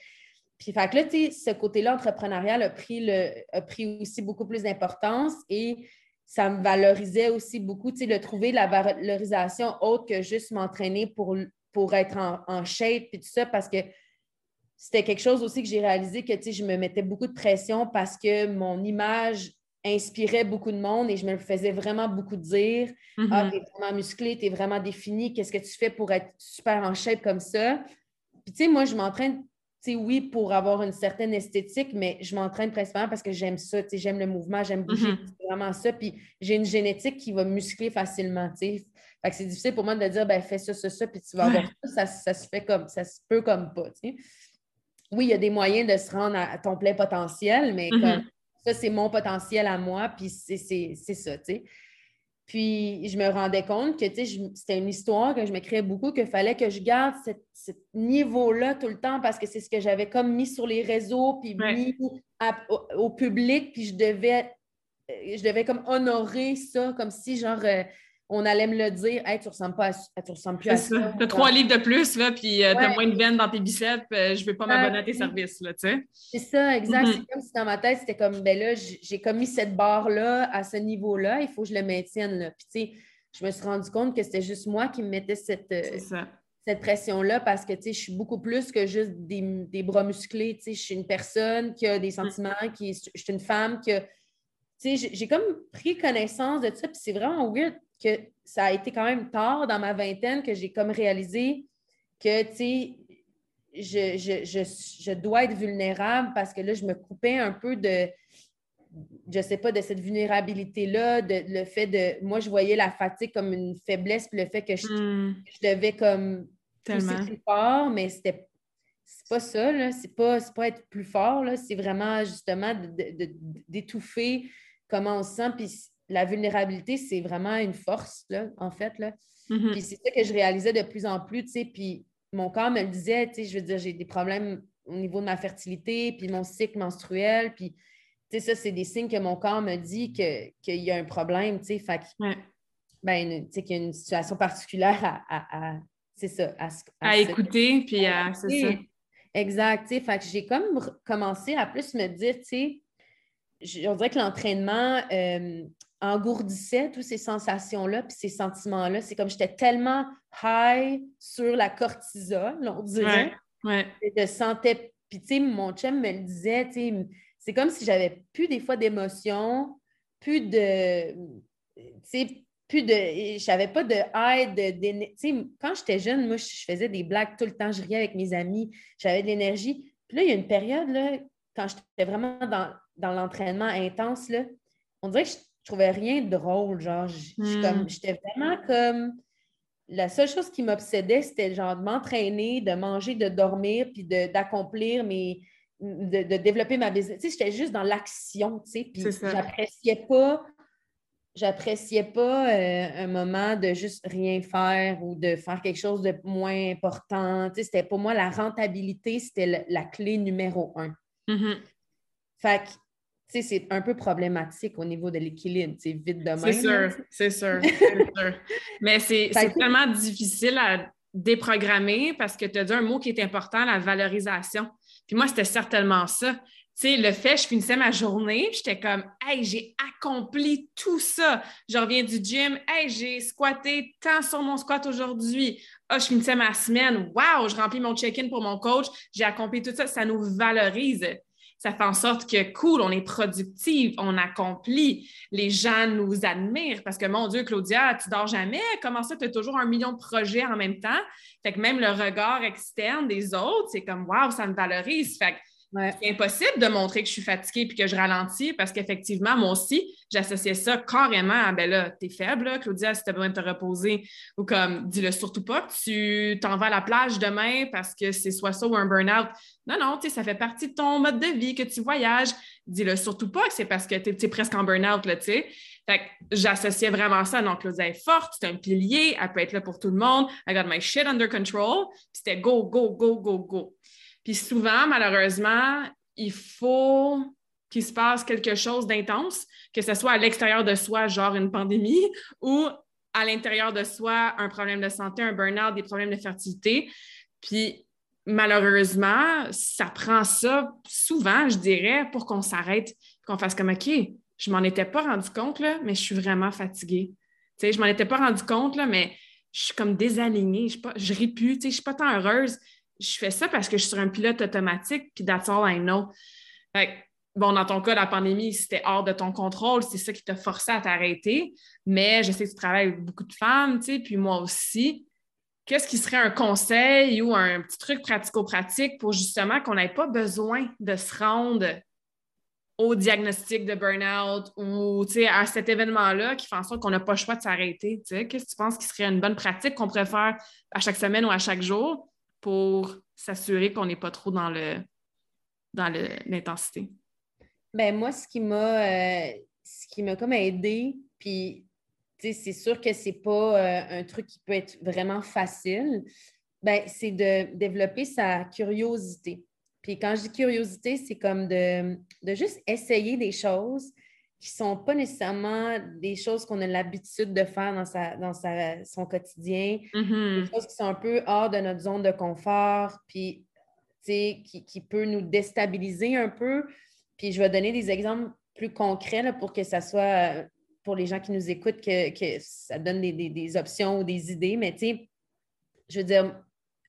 puis, fait ce côté-là entrepreneurial a pris, le, a pris aussi beaucoup plus d'importance et ça me valorisait aussi beaucoup, tu sais, de trouver la valorisation autre que juste m'entraîner pour, pour être en, en shape et tout ça, parce que c'était quelque chose aussi que j'ai réalisé que, je me mettais beaucoup de pression parce que mon image inspirait beaucoup de monde et je me le faisais vraiment beaucoup dire. Mm-hmm. Ah, t'es vraiment musclé, t'es vraiment défini, qu'est-ce que tu fais pour être super en shape comme ça? Puis, tu sais, moi, je m'entraîne oui, pour avoir une certaine esthétique, mais je m'entraîne principalement parce que j'aime ça, j'aime le mouvement, j'aime bouger, mm-hmm. c'est vraiment ça. Puis j'ai une génétique qui va muscler facilement, Fait que c'est difficile pour moi de dire, ben fais ça, ça, ça, puis tu vas avoir ça, ça, se fait comme, ça se peut comme pas, Oui, il y a des moyens de se rendre à, ton plein potentiel, mais mm-hmm. Ça, c'est mon potentiel à moi, puis c'est ça, tu sais. Puis je me rendais compte que c'était une histoire que je m'écrivais beaucoup, qu'il fallait que je garde ce niveau-là tout le temps parce que c'est ce que j'avais comme mis sur les réseaux, puis mis au, public, puis je devais, euh, je devais comme honorer ça, comme si genre euh, on allait me le dire, hey, tu ressembles pas tu ressembles plus à ça. Tu as trois livres de plus, là, puis euh, tu as moins de veines dans tes biceps, je ne vais pas m'abonner à tes services, là, tu sais. C'est ça, exact. Mm-hmm. C'est comme si dans ma tête, c'était comme, ben là, j'ai commis cette barre-là à ce niveau-là, il faut que je le maintienne, là. Puis, tu sais, je me suis rendu compte que c'était juste moi qui me mettais cette, euh, cette pression-là parce que, tu sais, je suis beaucoup plus que juste des, bras musclés, tu sais, je suis une personne qui a des mm. sentiments, qui, je suis une femme qui a j'ai comme pris connaissance de ça, puis c'est vraiment weird. Que ça a été quand même tard dans ma vingtaine que j'ai comme réalisé que, tu sais, je, dois être vulnérable parce que là, je me coupais un peu de, je sais pas, de cette vulnérabilité-là, de le fait de, moi, je voyais la fatigue comme une faiblesse, puis le fait que je, hmm. devais comme Tellement. plus fort, mais c'était c'est pas ça, là. C'est pas, pas être plus fort, là. C'est vraiment justement d'étouffer comment on se sent. Puis la vulnérabilité, c'est vraiment une force, là, en fait, là. Mm-hmm. Puis c'est ça que je réalisais de plus en plus, tu sais. Puis mon corps me le disait, tu sais, je veux dire, j'ai des problèmes au niveau de ma fertilité, puis mon cycle menstruel, puis, tu sais, ça, c'est des signes que mon corps me dit qu'il y a un problème, tu sais. Fait ben, tu sais, qu'il y a une situation particulière à, c'est ça, à, écouter, puis à, c'est ça. Exact. Fait que j'ai comme commencé à plus me dire, tu sais, on dirait que l'entraînement euh, engourdissait toutes ces sensations-là, puis ces sentiments-là. C'est comme j'étais tellement high sur la cortisol, on dirait. Ouais, je sentais. Puis, tu sais, mon chum me le disait, tu sais, c'est comme si j'avais plus des fois d'émotions, plus de. Tu sais, plus de. Je n'avais pas de aide. Tu sais, quand j'étais jeune, moi, je faisais des blagues tout le temps, je riais avec mes amis, j'avais de l'énergie. Puis là, il y a une période, là, quand j'étais vraiment dans, dans l'entraînement intense, là, on dirait que je, trouvais rien de drôle. Genre, hmm. j'étais vraiment comme. La seule chose qui m'obsédait, c'était genre de m'entraîner, de manger, de dormir, puis d'accomplir mes. De, de, développer ma business. Tu sais, j'étais juste dans l'action, tu sais, puis j'appréciais pas j'appréciais pas euh, un moment de juste rien faire ou de faire quelque chose de moins important. Tu sais, c'était pour moi la rentabilité, c'était la, clé numéro un. Mm-hmm. Fait que, c'est un peu problématique au niveau de l'équilibre, sais, vite de. C'est sûr, c'est sûr, sûr. Mais c'est tellement difficile à déprogrammer parce que tu as dit un mot qui est important, la valorisation. Puis moi, c'était certainement ça sais, le fait, je finissais ma journée, j'étais comme, hey, j'ai accompli tout ça. Je reviens du gym, hey, j'ai squatté tant sur mon squat aujourd'hui. Ah, je finissais ma semaine, wow, je remplis mon check-in pour mon coach, j'ai accompli tout ça. Ça nous valorise. Ça fait en sorte que, cool, on est productif, on accomplit. Les gens nous admirent parce que, mon Dieu, Claudia, tu dors jamais. Comment ça, tu as toujours un million de projets en même temps? Fait que même le regard externe des autres, c'est comme, wow, ça me valorise. Fait que c'est impossible de montrer que je suis fatiguée puis que je ralentis parce qu'effectivement, moi aussi, j'associais ça carrément à ben là, t'es faible, Claudia, si t'as besoin de te reposer, ou comme dis-le surtout pas que tu t'en vas à la plage demain parce que c'est soit ça ou un burn-out. Non, non, tu sais, ça fait partie de ton mode de vie, que tu voyages. Dis-le surtout pas que c'est parce que tu es, presque en burn-out, là, tu sais. Fait que j'associais vraiment ça. Donc, Claudia est forte, c'est un pilier, elle peut être là pour tout le monde. I got my shit under control. c'était go, go, go, go, go. Puis souvent, malheureusement, il faut qu'il se passe quelque chose d'intense, que ce soit à l'extérieur de soi, genre une pandémie, ou à l'intérieur de soi, un problème de santé, un burn-out, des problèmes de fertilité. Puis malheureusement, ça prend ça souvent, je dirais, pour qu'on s'arrête, qu'on fasse comme OK, je m'en étais pas rendu compte, là, mais je suis vraiment fatiguée. Tu sais, je m'en étais pas rendu compte, là, mais je suis comme désalignée, je, je ris plus, je suis pas tant heureuse je fais ça parce que je suis sur un pilote automatique, puis that's all I know. bon, dans ton cas, la pandémie, c'était hors de ton contrôle, c'est ça qui t'a forcé à t'arrêter. Mais je sais que tu travailles avec beaucoup de femmes, tu sais, puis moi aussi. Qu'est-ce qui serait un conseil ou un petit truc pratico-pratique pour justement qu'on n'ait pas besoin de se rendre au diagnostic de burn-out ou à cet événement-là qui fait en sorte qu'on n'a pas le choix de s'arrêter? Qu'est-ce que tu penses qui serait une bonne pratique qu'on pourrait faire à chaque semaine ou à chaque jour? Pour s'assurer qu'on n'est pas trop dans le dans l'intensité? Ben moi, ce qui m'a euh, ce qui m'a comme aidé, puis c'est sûr que c'est pas euh, un truc qui peut être vraiment facile, ben, c'est de développer sa curiosité. Puis quand je dis curiosité, c'est comme de, de juste essayer des choses qui ne sont pas nécessairement des choses qu'on a l'habitude de faire dans, sa, dans son quotidien, mm-hmm. des choses qui sont un peu hors de notre zone de confort, puis qui, qui peut nous déstabiliser un peu. Puis je vais donner des exemples plus concrets pour que ça soit, pour les gens qui nous écoutent, que, que ça donne des, des, des, options ou des idées. Mais tu sais, je veux dire,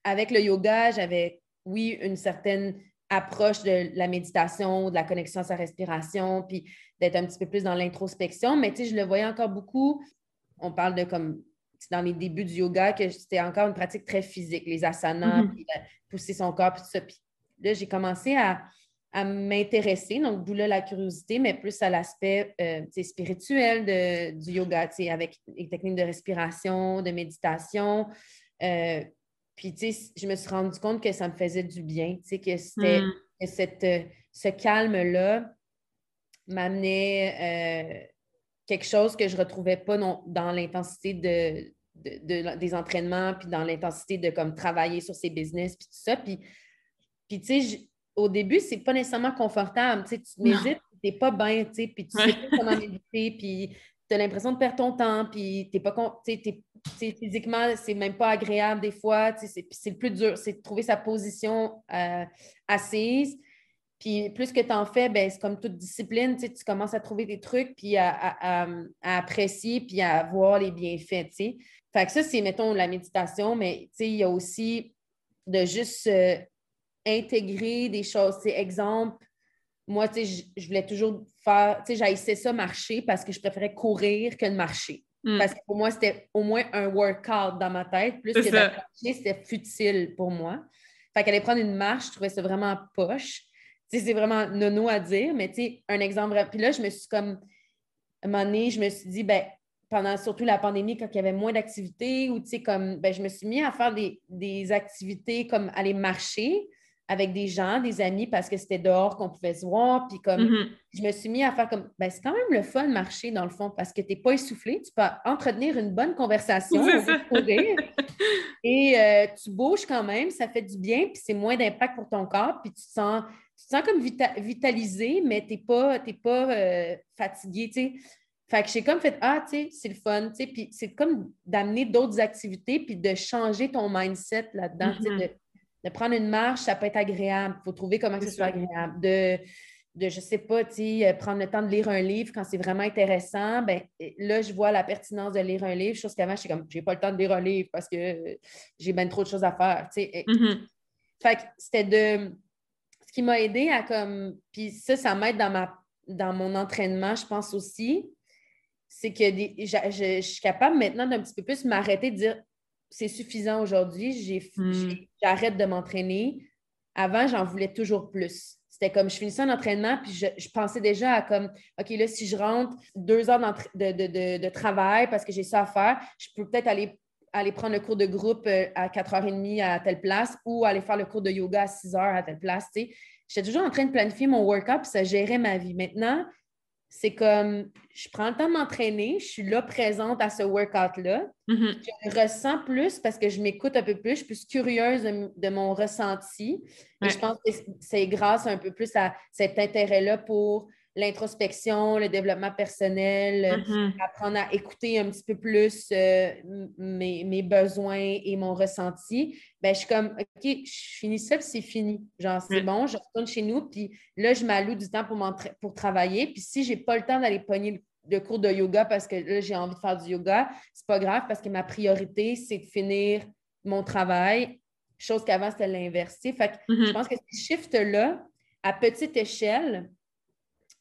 avec le yoga, j'avais, oui, une certaine approche de la méditation, de la connexion à sa respiration, puis d'être un petit peu plus dans l'introspection. Mais tu sais, je le voyais encore beaucoup on parle de comme dans les débuts du yoga, que c'était encore une pratique très physique, les asanas, Mhm. puis, euh, pousser son corps, puis tout ça. Puis là, j'ai commencé à, à m'intéresser, donc d'où là la curiosité, mais plus à l'aspect euh, spirituel de- du yoga, tu sais, avec les techniques de respiration, de méditation. Euh, puis, tu sais, je me suis rendu compte que ça me faisait du bien, tu sais, que c'était Mm. que cette, euh, ce calme-là m'amenait euh, quelque chose que je ne retrouvais pas non- dans l'intensité de, de- de- des entraînements, puis dans l'intensité de comme travailler sur ses business, puis tout ça. Puis, puis tu sais, au début, c'est pas nécessairement confortable. Tu sais, tu médites, tu n'es pas bien, tu sais, puis tu sais pas comment méditer, puis as l'impression de perdre ton temps, puis tu pas con- tu sais, t'es- tu sais, physiquement, c'est même pas agréable des fois. C'est c'est le plus dur, c'est de trouver sa position euh, assise. Puis plus que tu en fais, ben, c'est comme toute discipline, tu commences à trouver des trucs, puis à, à- apprécier, puis à voir les bienfaits, tu sais. Fait que ça, c'est, mettons, la méditation, mais il y a aussi de juste intégrer des choses. Exemple, moi, je voulais toujours faire, tu sais, j'haïssais ça marcher parce que je préférais courir que de marcher. Mm. Parce que pour moi, c'était au moins un workout dans ma tête, plus que de marcher, c'était futile pour moi. Fait qu'aller prendre une marche, je trouvais ça vraiment poche. Tu sais, c'est vraiment nono à dire, mais tu sais, un exemple. Puis là, je me suis comme, à un moment donné, je me suis dit, ben, pendant surtout la pandémie, quand il y avait moins d'activités, ou tu sais, comme, ben, je me suis mis à faire des, des activités comme aller marcher avec des gens, des amis, parce que c'était dehors qu'on pouvait se voir. Puis comme, Mhm. je me suis mis à faire comme, ben, c'est quand même le fun de marcher dans le fond, parce que tu n'es pas essoufflé, tu peux entretenir une bonne conversation, courir. et euh, tu bouges quand même, ça fait du bien, puis c'est moins d'impact pour ton corps, puis tu te sens, tu te sens comme vita- vitalisé, mais tu n'es pas, t'es pas euh, fatigué, tu sais. Fait que j'ai comme fait, ah, tu sais, c'est le fun, tu sais, puis c'est comme d'amener d'autres activités, puis de changer ton mindset là-dedans, tu sais, Mhm. De, prendre une marche, ça peut être agréable, il faut trouver comment que ce soit agréable, de de, je sais pas, euh, prendre le temps de lire un livre quand c'est vraiment intéressant, ben là, je vois la pertinence de lire un livre, chose qu'avant, je suis comme, j'ai pas le temps de lire un livre parce que j'ai bien trop de choses à faire, tu sais. Mhm. Fait que c'était de... Ce qui m'a aidé à comme... Puis ça, ça m'aide dans, ma... dans mon entraînement, je pense aussi, c'est que des- je, je suis capable maintenant d'un petit peu plus m'arrêter de dire, c'est suffisant aujourd'hui, Mm. j'ai- j'arrête de m'entraîner. Avant, j'en voulais toujours plus. C'était comme je finissais un entraînement, puis je, je pensais déjà à comme, OK, là, si je rentre deux heures de, de- de- de travail parce que j'ai ça à faire, je peux peut-être aller, aller prendre le cours de groupe euh, à 4h30 à telle place ou aller faire le cours de yoga à 6h à telle place. J'étais toujours en train de planifier mon workout, puis ça gérait ma vie. Maintenant, c'est comme, je prends le temps de m'entraîner, je suis là présente à ce workout-là Mhm. je ressens plus parce que je m'écoute un peu plus, je suis plus curieuse de, de mon ressenti. Ouais. Et je pense que c'est grâce un peu plus à cet intérêt-là pour l'introspection, le développement personnel, euh, Mhm. apprendre à écouter un petit peu plus euh, mes, mes besoins et mon ressenti. Ben, je suis comme, OK, je finis ça, puis c'est fini. Genre, c'est bon, je retourne chez nous, puis là, je m'alloue du temps pour, pour travailler. Puis si je n'ai pas le temps d'aller pogner le de cours de yoga parce que là, j'ai envie de faire du yoga, c'est pas grave parce que ma priorité, c'est de finir mon travail, chose qu'avant, c'était l'inverse. Fait que je Mhm. pense que ce shift-là, à petite échelle,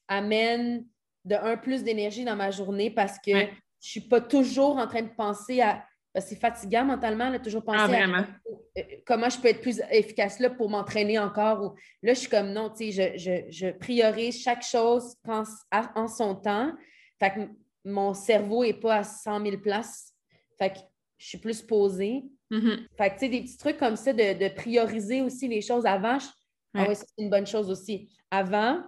amène de un plus d'énergie dans ma journée parce que Ouais. je suis pas toujours en train de penser à. C'est fatigant mentalement, de toujours penser Ah, à euh, comment je peux être plus efficace là pour m'entraîner encore. Ou... Là, je suis comme non, tu sais, je, je, je priorise chaque chose quand- à- en son temps. Fait que mon cerveau n'est pas à 100 000 places. Fait que je suis plus posée. Mhm. Fait que, tu sais, des petits trucs comme ça, de, de prioriser aussi les choses avant. je- Ah oui, c'est une bonne chose aussi. Avant,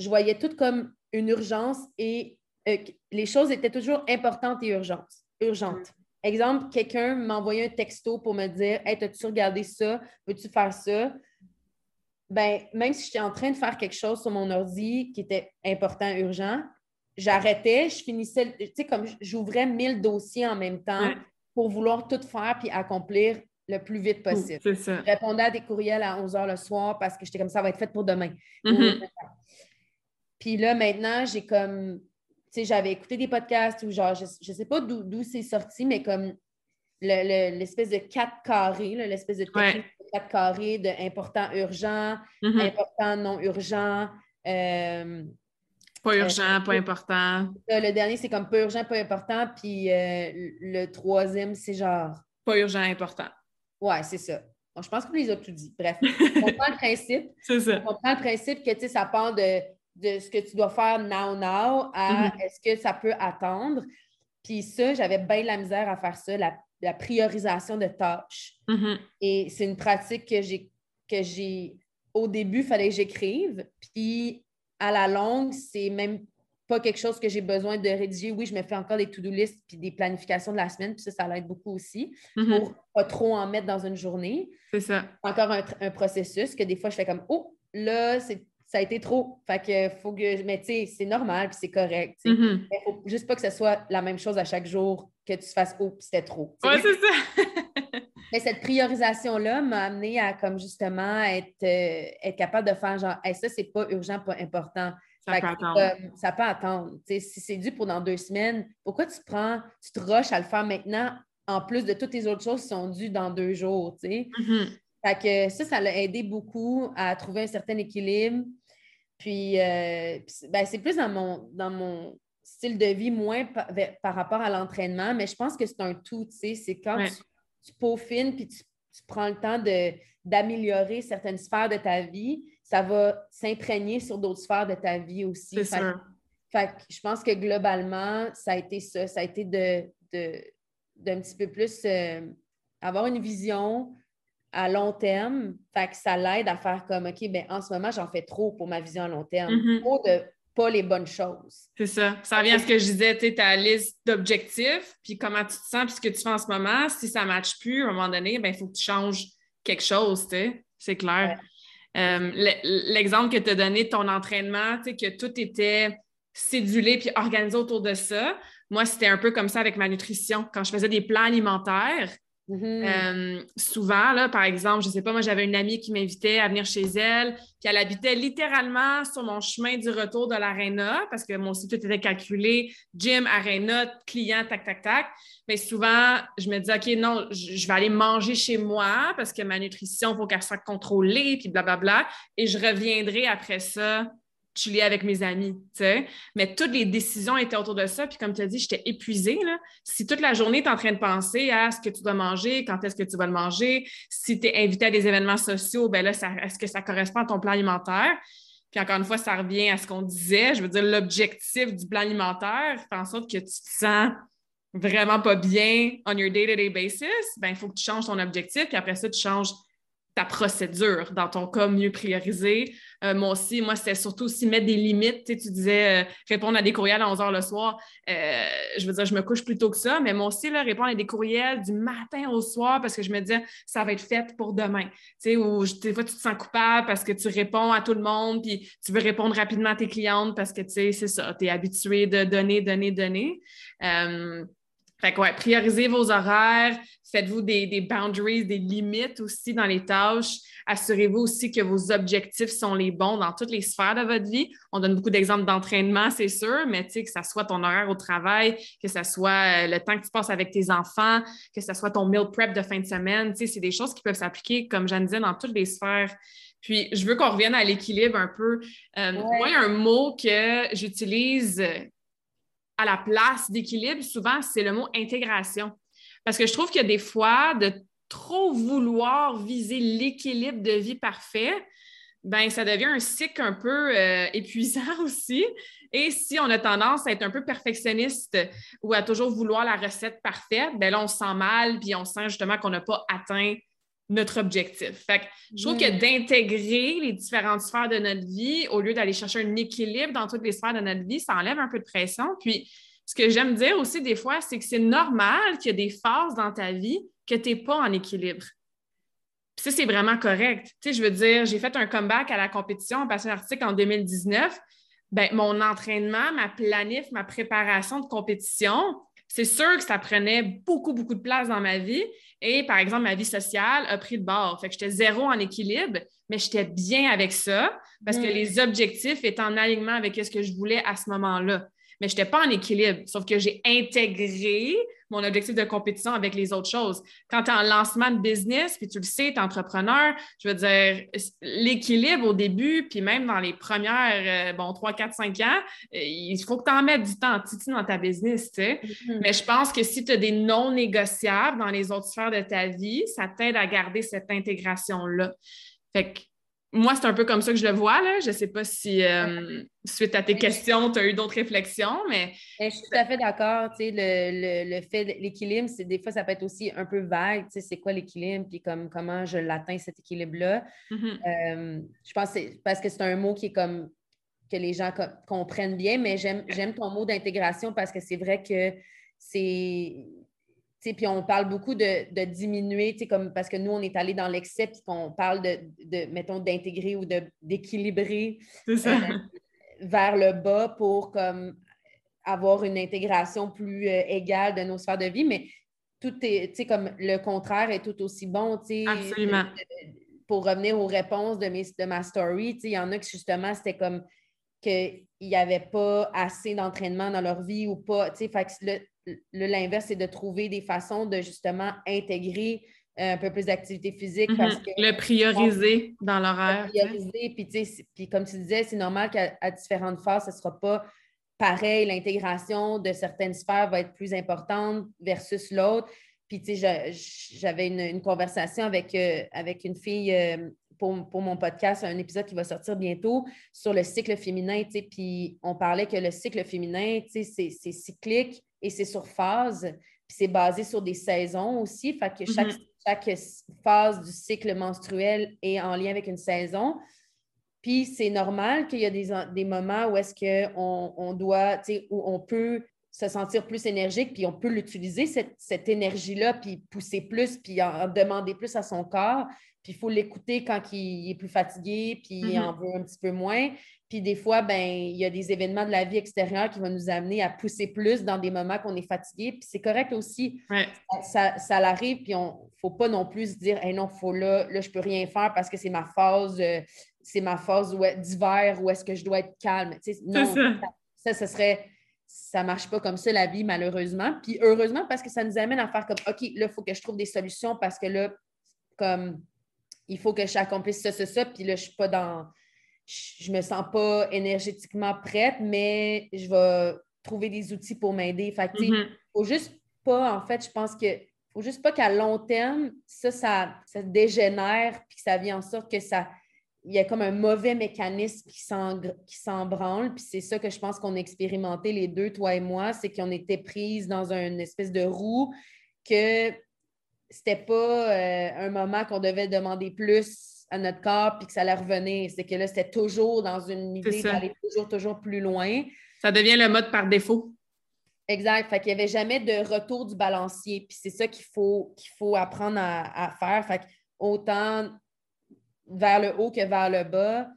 je voyais tout comme une urgence et euh, les choses étaient toujours importantes et urgentes. urgentes. Exemple, quelqu'un m'envoyait un texto pour me dire Hey, as-tu regardé ça? Veux-tu faire ça? Ben, même si j'étais en train de faire quelque chose sur mon ordi qui était important, urgent, j'arrêtais, je finissais, tu sais, comme j'ouvrais 1000 dossiers en même temps Ouais. pour vouloir tout faire puis accomplir le plus vite possible. C'est ça. Je répondais à des courriels à 11 h le soir parce que j'étais comme ça va être fait pour demain. Mhm. Puis là, maintenant, j'ai comme, tu sais, j'avais écouté des podcasts ou genre, je, je sais pas d'où c'est sorti, mais comme le- le- l'espèce de quatre carrés, l'espèce de technique Ouais. de quatre carrés de important, urgent, Mhm. important, non urgent. euh, Pas urgent, pas important. Le dernier, c'est comme pas urgent, pas important. Puis le troisième, c'est genre. Pas urgent, important. Ouais, c'est ça. je pense qu'on les a tout dit. Bref, on comprend le principe. c'est ça. On comprend le principe que ça part de, de ce que tu dois faire now, now à mm-hmm. est-ce que ça peut attendre. Puis ça, j'avais bien la misère à faire ça, la, priorisation de tâches. Mm-hmm. Et c'est une pratique que j'ai, que j'ai, au début, il fallait que j'écrive. Puis à la longue, c'est même pas quelque chose que j'ai besoin de rédiger. Oui, je me fais encore des to-do list puis des planifications de la semaine, puis ça, ça l'aide beaucoup aussi mm-hmm. pour pas trop en mettre dans une journée. C'est ça. Encore un, un, processus que des fois, je fais comme Oh, là, c'est ça a été trop. Fait que faut que. Mais tu sais, c'est normal puis c'est correct. Il mm-hmm. faut juste pas que ce soit la même chose à chaque jour, que tu fasses Oh, c'était trop. C'est ça. mais cette priorisation-là m'a amené à, comme justement, être, euh, être capable de faire genre, hey, ça, c'est pas urgent, pas important. Ça peut attendre. ça peut attendre. si c'est dû pour dans deux semaines, pourquoi tu prends, tu te rushes à le faire maintenant en plus de toutes les autres choses qui sont dues dans deux jours, tu sais? Mm-hmm. Fait que ça, ça l'a aidé beaucoup à trouver un certain équilibre. Puis, euh, ben, c'est plus dans mon, dans mon style de vie, moins par, rapport à l'entraînement, mais je pense que c'est un tout, tu sais, c'est quand tu, peaufines puis tu, prends le temps d'améliorer certaines sphères de ta vie, ça va s'imprégner sur d'autres sphères de ta vie aussi. C'est sûr. Fait je pense que globalement, ça a été ça, ça a été de, d'un petit peu plus euh, avoir une vision, à long terme. Fait que ça l'aide à faire comme, OK, ben en ce moment, j'en fais trop pour ma vision à long terme. Mm-hmm. Trop de pas les bonnes choses. C'est ça. Ça revient à ce que je disais, tu ta liste d'objectifs, puis comment tu te sens, puis ce que tu fais en ce moment. Si ça ne matche plus, à un moment donné, ben il faut que tu changes quelque chose, tu sais. C'est clair. Euh, l'exemple que tu as donné de ton entraînement, tu sais, que tout était cédulé puis organisé autour de ça. Moi, c'était un peu comme ça avec ma nutrition. Quand je faisais des plans alimentaires, Mm-hmm. Euh, souvent, là, par exemple, je ne sais pas, moi, j'avais une amie qui m'invitait à venir chez elle, puis elle habitait littéralement sur mon chemin du retour de l'aréna, parce que mon site était calculé, gym, aréna, client, tac, tac, tac. Mais souvent, je me disais, OK, non, je vais aller manger chez moi parce que ma nutrition, il faut qu'elle soit contrôlée, puis blablabla. Et je reviendrai après ça chiller avec mes amis, tu sais. Mais toutes les décisions étaient autour de ça. Puis comme tu as dit, j'étais épuisée. Si toute la journée, tu es en train de penser à ce que tu dois manger, quand est-ce que tu vas le manger, si tu es invité à des événements sociaux, ben là, est-ce que ça correspond à ton plan alimentaire? Puis encore une fois, ça revient à ce qu'on disait. Je veux dire, l'objectif du plan alimentaire fait en sorte que tu te sens vraiment pas bien on your day-to-day basis. Ben, il faut que tu changes ton objectif. Puis après ça, tu changes ta procédure, dans ton cas, mieux prioriser. Euh, moi aussi, moi, c'était surtout aussi mettre des limites. Tu, disais euh, répondre à des courriels à 11 h le soir. Euh, je veux dire, je me couche plus tôt que ça, mais moi aussi, là, répondre à des courriels du matin au soir parce que je me disais, ça va être fait pour demain. Tu sais, ou des fois, tu te sens coupable parce que tu réponds à tout le monde, puis tu veux répondre rapidement à tes clientes parce que, tu sais, c'est ça, tu es habitué de donner, donner, donner. Fait que, ouais, priorisez vos horaires, faites-vous des, boundaries, des limites aussi dans les tâches. Assurez-vous aussi que vos objectifs sont les bons dans toutes les sphères de votre vie. On donne beaucoup d'exemples d'entraînement, c'est sûr, mais tu sais, que ce soit ton horaire au travail, que ce soit euh, le temps que tu passes avec tes enfants, que ce soit ton meal prep de fin de semaine, tu sais, c'est des choses qui peuvent s'appliquer, comme Jeanne disais, dans toutes les sphères. Puis, je veux qu'on revienne à l'équilibre un peu. Euh, moi, il y a un mot que j'utilise à la place d'équilibre, souvent, c'est le mot intégration. Parce que je trouve a des fois, de trop vouloir viser l'équilibre de vie parfait, ben ça devient un cycle un peu euh, épuisant aussi. Et si on a tendance à être un peu perfectionniste ou à toujours vouloir la recette parfaite, ben là, on se sent mal, puis on sent justement qu'on n'a pas atteint notre objectif. Fait que je trouve que d'intégrer les différentes sphères de notre vie, au lieu d'aller chercher un équilibre dans toutes les sphères de notre vie, ça enlève un peu de pression. Puis, ce que j'aime dire aussi des fois, c'est que c'est normal qu'il y ait des phases dans ta vie que tu n'es pas en équilibre. Puis ça, c'est vraiment correct. Tu sais, je veux dire, j'ai fait un comeback à la compétition en passant article en 2019. Ben, mon entraînement, ma planif, ma préparation de compétition, c'est sûr que ça prenait beaucoup, beaucoup de place dans ma vie. Et par exemple, ma vie sociale a pris le bord. Fait que j'étais zéro en équilibre, mais j'étais bien avec ça parce que mm. les objectifs étaient en alignement avec ce que je voulais à ce moment-là. Mais je n'étais pas en équilibre. Sauf que j'ai intégré mon objectif de compétition avec les autres choses. Quand tu es en lancement de business, puis tu le sais, tu es entrepreneur, je veux dire, l'équilibre au début, puis même dans les premières, euh, bon, 3, 4, 5 ans, il faut que tu en mettes du temps titi dans ta business, tu sais. Mm-hmm. Mais je pense que si tu as des non négociables dans les autres sphères de ta vie, ça t'aide à garder cette intégration-là. Fait que moi, c'est un peu comme ça que je le vois. Là. Je ne sais pas si, euh, suite à tes questions, tu as eu d'autres réflexions, mais... je suis tout à fait d'accord. Le, le, le fait, l'équilibre, c'est des fois, ça peut être aussi un peu vague. C'est quoi l'équilibre, puis comme, comment je l'atteins, cet équilibre-là. Mm-hmm. Euh, je pense que c'est parce que c'est un mot qui est comme que les gens comprennent bien, mais j'aime ton mot d'intégration parce que c'est vrai que c'est puis on parle beaucoup de, diminuer, comme, parce que nous, on est allé dans l'excès, puis qu'on parle de, mettons, d'intégrer ou d'équilibrer euh, vers le bas pour comme, avoir une intégration plus euh, égale de nos sphères de vie, mais tout est, comme le contraire est tout aussi bon, Absolument. pour revenir aux réponses de, mes, de ma story, il y en a qui, justement, c'était comme qu'il n'y avait pas assez d'entraînement dans leur vie ou pas, tu sais, l'inverse, c'est de trouver des façons de justement intégrer euh, un peu plus d'activité physique. parce mhm. que, le prioriser dans l'horaire. Le prioriser, puis, puis comme tu disais, c'est normal qu'à différentes phases, ce ne sera pas pareil. L'intégration de certaines sphères va être plus importante versus l'autre. Puis, tu sais, j'avais une, conversation avec, euh, avec une fille euh, pour, pour, mon podcast, un épisode qui va sortir bientôt sur le cycle féminin, tu sais, puis on parlait que le cycle féminin, tu sais, c'est cyclique, et c'est sur phase. Puis c'est basé sur des saisons aussi. Fait que chaque, mm-hmm. chaque phase du cycle menstruel est en lien avec une saison. Puis c'est normal qu'il y a des, des, moments où est-ce qu'on on doit, tu sais, où on peut se sentir plus énergique, puis on peut l'utiliser, cette, cette énergie-là, puis pousser plus, puis en, demander plus à son corps. Puis il faut l'écouter quand il est plus fatigué, puis il mm-hmm. en veut un petit peu moins. Puis des fois, ben, il y a des événements de la vie extérieure qui vont nous amener à pousser plus dans des moments qu'on est fatigué. Puis c'est correct aussi. Ça, ça, l'arrive, puis on ne faut pas non plus se dire hey non, faut là, là, je peux rien faire parce que c'est ma phase, euh, c'est ma phase d'hiver où est-ce que je dois être calme. non, ça. ça, serait. Ça ne marche pas comme ça, la vie, malheureusement. Puis heureusement, parce que ça nous amène à faire comme OK, là, il faut que je trouve des solutions parce que là, comme il faut que j'accomplisse ça, ça, ça. Puis là, je ne suis pas dans je me sens pas énergétiquement prête, mais je vais trouver des outils pour m'aider. Fait que, mm-hmm. faut juste pas, en fait, je pense que faut juste pas qu'à long terme, ça, ça, ça dégénère, puis que ça vient en sorte que ça, il y a comme un mauvais mécanisme qui s'embranle. Puis c'est ça que je pense qu'on a expérimenté les deux, toi et moi, c'est qu'on était prises dans une espèce de roue que c'était pas euh, un moment qu'on devait demander plus à notre corps puis que ça allait revenir. C'est que là, c'était toujours dans une idée d'aller toujours, toujours plus loin. Ça devient le mode par défaut. Exact. Fait qu'il n'y avait jamais de retour du balancier. Puis c'est ça qu'il faut, qu'il faut apprendre à, faire. Fait autant vers le haut que vers le bas,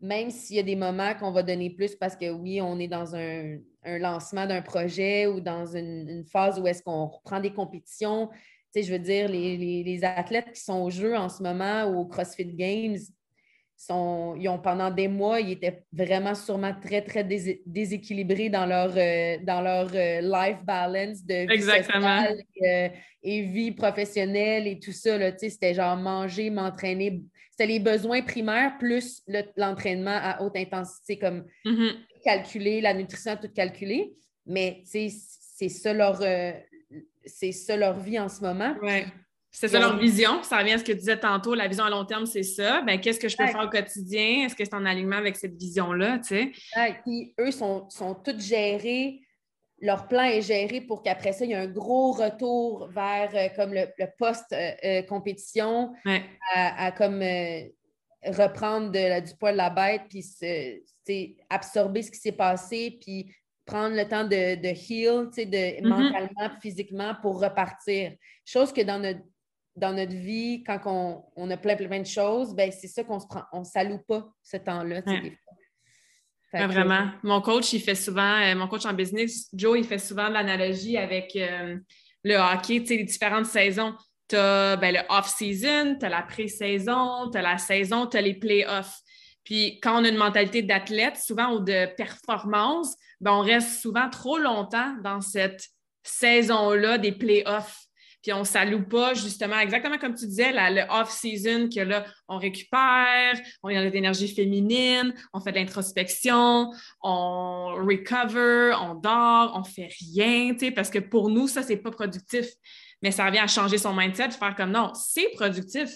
même s'il y a des moments qu'on va donner plus parce que oui, on est dans un, lancement d'un projet ou dans une, une phase où est-ce qu'on reprend des compétitions, je veux dire, les, athlètes qui sont au jeu en ce moment au CrossFit Games, sont, ils ont pendant des mois, ils étaient vraiment sûrement très, très déséquilibrés dans leur, euh, dans leur euh, life balance de vie sociale euh, et, vie professionnelle et tout ça. C'était genre manger, m'entraîner. C'était les besoins primaires plus l'entraînement à haute intensité, comme mm-hmm. calculer, la nutrition, tout calculer. Mais c'est ça leur, c'est ça leur vie en ce moment. C'est ça leur vision. Ça revient à ce que tu disais tantôt. La vision à long terme, c'est ça. Ben, qu'est-ce que je peux faire au quotidien? Est-ce que c'est en alignement avec cette vision-là? Tu Puis eux sont, sont tous gérés. Leur plan est géré pour qu'après ça, il y ait un gros retour vers euh, comme le, post-compétition, à, comme euh, reprendre du poids de la bête, puis absorber ce qui s'est passé, puis prendre le temps de, de heal, de, mm-hmm. mentalement, physiquement, pour repartir. Chose que dans notre, dans notre vie, quand on, on a plein, plein de choses, ben, c'est ça qu'on se prend. On ne s'alloue pas ce temps-là, vraiment. Mon coach, il fait souvent, euh, mon coach en business, Joe, il fait souvent l'analogie avec euh, le hockey, les différentes saisons. Tu as ben, le off-season, tu as la pré-saison, tu as la saison, tu as les playoffs. Puis quand on a une mentalité d'athlète, souvent, ou de performance, ben, on reste souvent trop longtemps dans cette saison-là des playoffs. Puis on ne s'alloue pas, justement, exactement comme tu disais, le off-season, que là, on récupère, on a de l'énergie féminine, on fait de l'introspection, on recover, on dort, on fait rien, parce que pour nous, ça, c'est pas productif. Mais ça revient à changer son mindset, faire comme non, c'est productif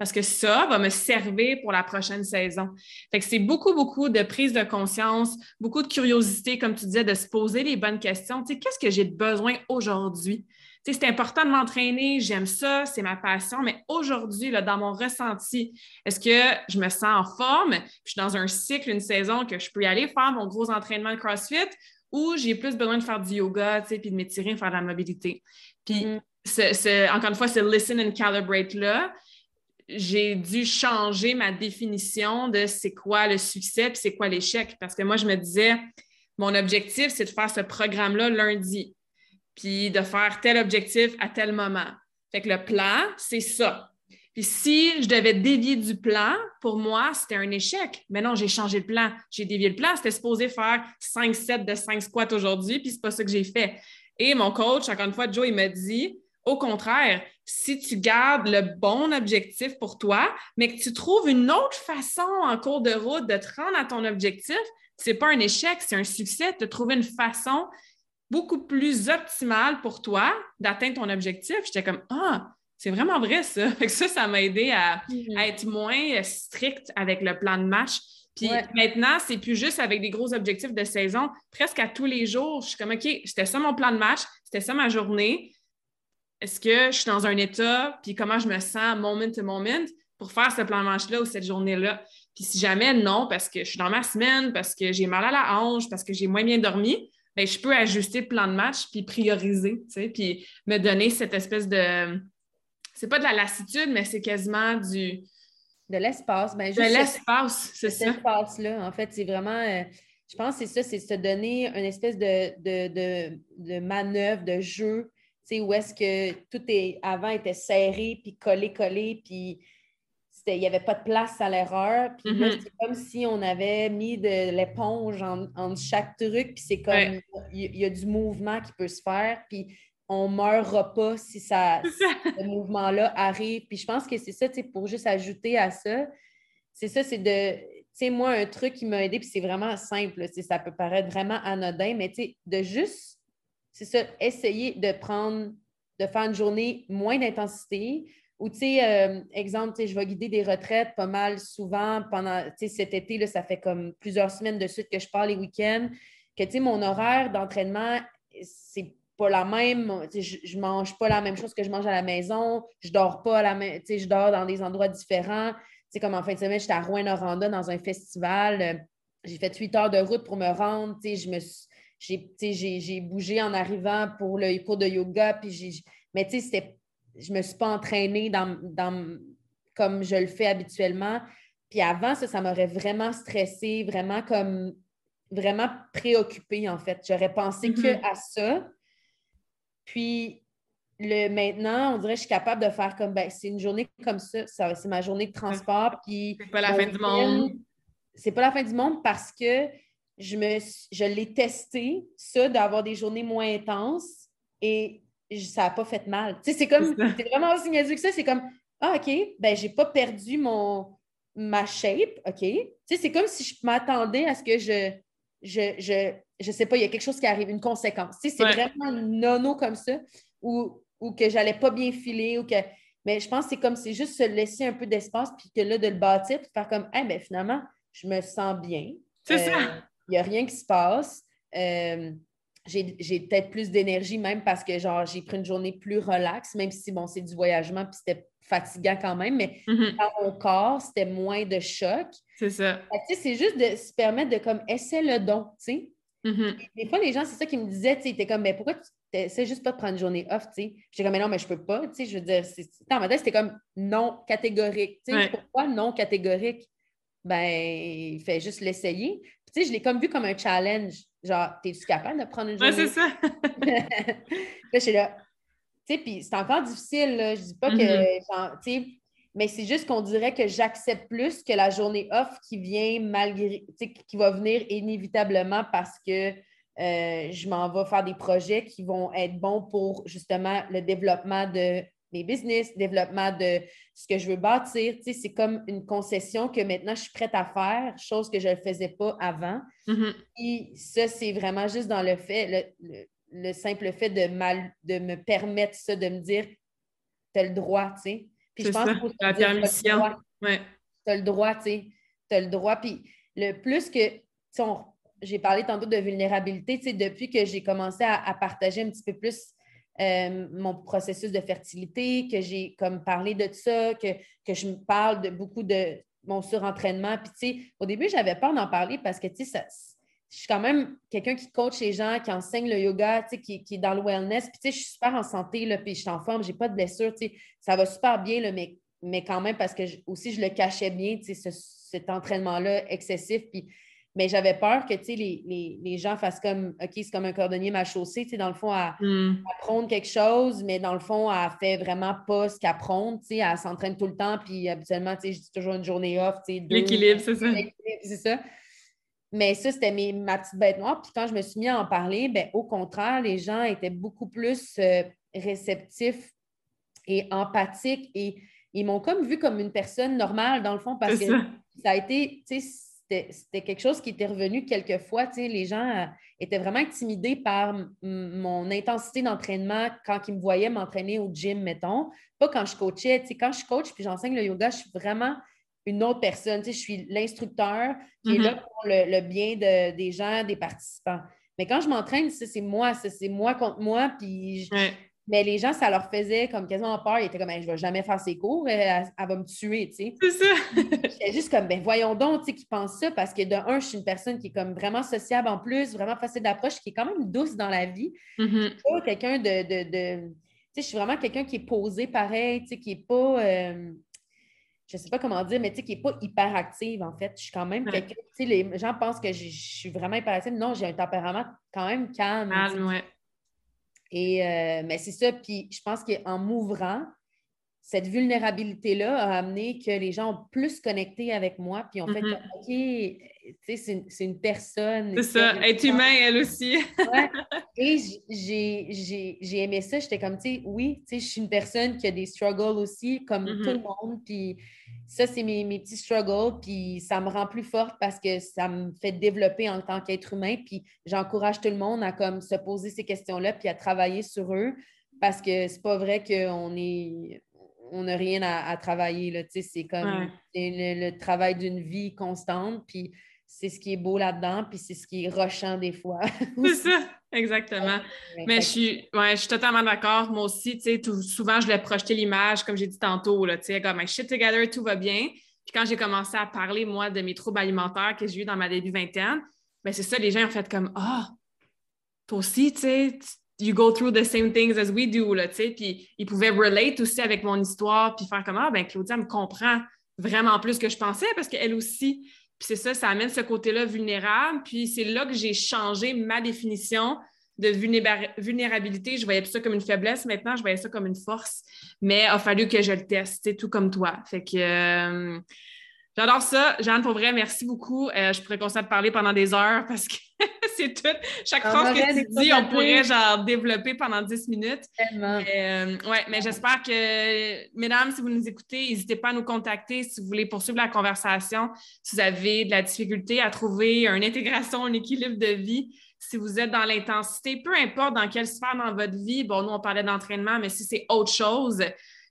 parce que ça va me servir pour la prochaine saison. Fait que c'est beaucoup, beaucoup de prise de conscience, beaucoup de curiosité, comme tu disais, de se poser les bonnes questions. Tu sais, qu'est-ce que j'ai besoin aujourd'hui? Tu sais, c'est important de m'entraîner, j'aime ça, c'est ma passion, mais aujourd'hui, dans mon ressenti, est-ce que je me sens en forme? je suis dans un cycle, une saison que je peux y aller faire mon gros entraînement de CrossFit ou j'ai plus besoin de faire du yoga, tu sais, puis de m'étirer, faire de la mobilité. Puis, mm. encore une fois, c'est listen and calibrate là j'ai dû changer ma définition de c'est quoi le succès puis c'est quoi l'échec. Parce que moi, je me disais, mon objectif, c'est de faire ce programme-là lundi, puis de faire tel objectif à tel moment. Fait que le plan, c'est ça. Puis si je devais dévier du plan, pour moi, c'était un échec. Mais non, j'ai changé le plan. J'ai dévié le plan. C'était supposé faire 5 sets de 5 squats aujourd'hui, puis c'est pas ça que j'ai fait. Et mon coach, encore une fois, Joe, il m'a dit, au contraire, si tu gardes le bon objectif pour toi, mais que tu trouves une autre façon en cours de route de te rendre à ton objectif, c'est pas un échec, c'est un succès de trouver une façon beaucoup plus optimale pour toi d'atteindre ton objectif. J'étais comme Ah, c'est vraiment vrai ça. ça, ça m'a aidé à, mm-hmm. être moins strict avec le plan de match. Puis maintenant, c'est plus juste avec des gros objectifs de saison. Presque à tous les jours, je suis comme OK, c'était ça mon plan de match, c'était ça ma journée est-ce que je suis dans un état, puis comment je me sens moment to moment pour faire ce plan de manche-là ou cette journée-là? Puis si jamais non, parce que je suis dans ma semaine, parce que j'ai mal à la hanche, parce que j'ai moins bien dormi, bien, je peux ajuster le plan de match puis prioriser, tu sais, puis me donner cette espèce de... C'est pas de la lassitude, mais c'est quasiment du... De l'espace. Ben, de l'espace, c'est ça. espace-là, en fait, c'est vraiment... Euh, je pense que c'est ça, c'est se donner une espèce de, de, de, de manœuvre, de jeu où est-ce que tout est, avant était serré, puis collé, collé, puis il n'y avait pas de place à l'erreur. Puis là, mm-hmm. c'est comme si on avait mis de l'éponge en, chaque truc, puis c'est comme, il y, a du mouvement qui peut se faire, puis on ne meurra pas si ça, ce mouvement-là arrive. Puis je pense que c'est ça, pour juste ajouter à ça, c'est ça, c'est de, tu sais, moi, un truc qui m'a aidé, puis c'est vraiment simple, ça peut paraître vraiment anodin, mais tu sais, de juste c'est ça, essayer de prendre, de faire une journée moins d'intensité. Ou, tu sais, euh, exemple, je vais guider des retraites pas mal souvent pendant, tu sais, cet été, là, ça fait comme plusieurs semaines de suite que je pars les week-ends, que, tu sais, mon horaire d'entraînement, c'est pas la même, je, je mange pas la même chose que je mange à la maison, je dors pas à la même, tu sais, je dors dans des endroits différents. Tu sais, comme en fin de semaine, j'étais à Rouen-Noranda dans un festival, euh, j'ai fait huit heures de route pour me rendre, tu sais, je me suis j'ai bougé en arrivant pour le cours de yoga, puis mais tu sais, je ne me suis pas entraînée dans, comme je le fais habituellement. Puis avant, ça, ça m'aurait vraiment stressé, vraiment comme vraiment préoccupée, en fait. J'aurais pensé que mm-hmm. à ça. Puis le, maintenant, on dirait que je suis capable de faire comme ben, c'est une journée comme ça, ça c'est ma journée de transport. Puis c'est pas la fin du monde. C'est pas la fin du monde parce que je, me, je l'ai testé, ça, d'avoir des journées moins intenses et ça n'a pas fait mal. Tu sais, c'est comme, c'est vraiment aussi que ça, c'est comme, ah, OK, ben, j'ai pas perdu mon, ma shape, OK? Tu sais, c'est comme si je m'attendais à ce que je, je, je, je sais pas, il y a quelque chose qui arrive, une conséquence. Tu sais, c'est vraiment nono comme ça, ou, ou que j'allais pas bien filer, ou que. Mais je pense que c'est comme, c'est juste se laisser un peu d'espace, puis que là, de le bâtir, puis faire comme, eh ben finalement, je me sens bien. C'est ça. Euh, n'y a rien qui se passe. Euh, j'ai peut-être plus d'énergie même parce que genre j'ai pris une journée plus relaxe, même si bon, c'est du voyagement puis c'était fatigant quand même, mais mm-hmm. dans mon corps, c'était moins de choc. C'est ça. C'est juste de se permettre de comme essayer le don, tu sais. Mm-hmm. Des fois, les gens, c'est ça qu'ils me disaient, tu sais, comme, mais pourquoi tu essaies juste pas de prendre une journée off, tu sais? J'étais comme, mais non, mais je peux pas, tu sais, je veux dire, dans ma tête, c'était comme non catégorique, tu sais, pourquoi non catégorique? Ben, il fait juste l'essayer. Tu sais, je l'ai comme vu comme un challenge. Genre, t'es-tu capable de prendre une journée? Ouais, c'est ça. là, je suis là. Tu sais, puis c'est encore difficile, là. Je dis pas que, mm-hmm. tu sais, mais c'est juste qu'on dirait que j'accepte plus que la journée off qui vient malgré, qui va venir inévitablement parce que euh, je m'en vais faire des projets qui vont être bons pour justement le développement de mes business, développement de ce que je veux bâtir. c'est comme une concession que maintenant je suis prête à faire, chose que je ne faisais pas avant. Mm-hmm. Et ça, c'est vraiment juste dans le fait, le, simple fait de, mal, de me permettre ça, de me dire, tu as le droit, tu sais. Puis je pense ça, la permission. Tu as le droit, tu sais. Tu as le droit. Puis le plus que, j'ai parlé tantôt de vulnérabilité, tu sais, depuis que j'ai commencé à, partager un petit peu plus euh, mon processus de fertilité, que j'ai comme parlé de ça, que, je parle de beaucoup de mon surentraînement. Puis, tu au début, j'avais peur d'en parler parce que, tu sais, je suis quand même quelqu'un qui coach les gens, qui enseigne le yoga, qui, qui, est dans le wellness. Puis, je suis super en santé, puis je suis en forme, j'ai pas de blessure, ça va super bien, mais, quand même parce que aussi, je le cachais bien, tu sais, cet entraînement-là excessif. Puis, mais j'avais peur que les, les, gens fassent comme OK, c'est comme un cordonnier mal chaussé, dans le fond, à, hmm. apprendre quelque chose, mais dans le fond, elle fait vraiment pas ce qu'elle apprendre. Elle s'entraîne tout le temps, puis habituellement, je dis toujours une journée off. L'équilibre, c'est ça. C'est ça. Mais ça, c'était ma petite bête noire. Puis quand je me suis mis à en parler, ben, au contraire, les gens étaient beaucoup plus euh, réceptifs et empathiques et ils m'ont comme vu comme une personne normale, dans le fond, parce que ça. ça a été, tu sais, c'était quelque chose qui était revenu quelquefois. Tu sais, les gens euh, étaient vraiment intimidés par mon intensité d'entraînement quand ils me voyaient m'entraîner au gym, mettons. Pas quand je coachais. Tu sais, quand je coach puis j'enseigne le yoga, je suis vraiment une autre personne. Tu sais, je suis l'instructeur qui est là mm-hmm. pour le, bien des gens, des participants. Mais quand je m'entraîne, c'est moi, c'est moi contre moi. Puis mais les gens, ça leur faisait comme quasiment peur. Ils étaient comme, je ne vais jamais faire ses cours, elle, va me tuer, tu sais. C'est ça. J'étais juste comme, ben voyons donc, tu sais, qu'ils pensent ça parce que de un, je suis une personne qui est comme vraiment sociable en plus, vraiment facile d'approche, qui est quand même douce dans la vie. Mm-hmm. pas quelqu'un de. de, tu sais, je suis vraiment quelqu'un qui est posé pareil, tu sais, qui n'est pas. Euh, je ne sais pas comment dire, mais tu sais, qui n'est pas hyper active, en fait. Je suis quand même quelqu'un, tu sais, les gens pensent que je suis vraiment hyper active. Non, j'ai un tempérament quand même calme. Calme, ouais. Et euh, mais c'est ça. Puis je pense qu'en m'ouvrant, cette vulnérabilité-là a amené que les gens ont plus connecté avec moi, puis ont fait mm-hmm. OK, c'est une, personne. C'est ça, être humain, elle aussi. ouais. Et j'ai aimé ça. J'étais comme, tu sais, oui, je suis une personne qui a des struggles aussi, comme tout le mm-hmm. monde. Puis ça, c'est mes, mes, petits struggles, puis ça me rend plus forte parce que ça me fait développer en tant qu'être humain. Puis j'encourage tout le monde à comme se poser ces questions-là, puis à travailler sur eux, parce que c'est pas vrai qu'on est on n'a rien à, travailler. C'est comme le, travail d'une vie constante, puis c'est ce qui est beau là-dedans, puis c'est ce qui est rochant des fois. c'est ça, exactement. Mais je suis, je suis totalement d'accord. Moi aussi, souvent, je l'ai projeté l'image, comme j'ai dit tantôt, là, comme shit together, tout va bien. Puis quand j'ai commencé à parler, moi, de mes troubles alimentaires que j'ai eu dans ma début vingtaine, ben c'est ça, les gens ont fait comme Ah, toi aussi, tu sais, you go through the same things as we do, là, tu sais. Puis ils pouvaient relate aussi avec mon histoire, puis faire comme, ah, ben Claudia me comprend vraiment plus que je pensais parce qu'elle aussi. Puis c'est ça, ça amène ce côté-là vulnérable. Puis c'est là que j'ai changé ma définition de vulnérabilité. Je voyais ça comme une faiblesse. Maintenant, je voyais ça comme une force. Mais il a fallu que je le teste, tout comme toi. Fait que euh, j'adore ça. Jeanne, pour vrai, merci beaucoup. Euh, je pourrais continuer à te parler pendant des heures parce que c'est tout. Chaque phrase que tu dis, on pourrait genre développer pendant 10 minutes. Euh, ouais, mais j'espère que, mesdames, si vous nous écoutez, n'hésitez pas à nous contacter si vous voulez poursuivre la conversation, si vous avez de la difficulté à trouver une intégration, un équilibre de vie. Si vous êtes dans l'intensité, peu importe dans quelle sphère dans votre vie, bon, nous, on parlait d'entraînement, mais si c'est autre chose,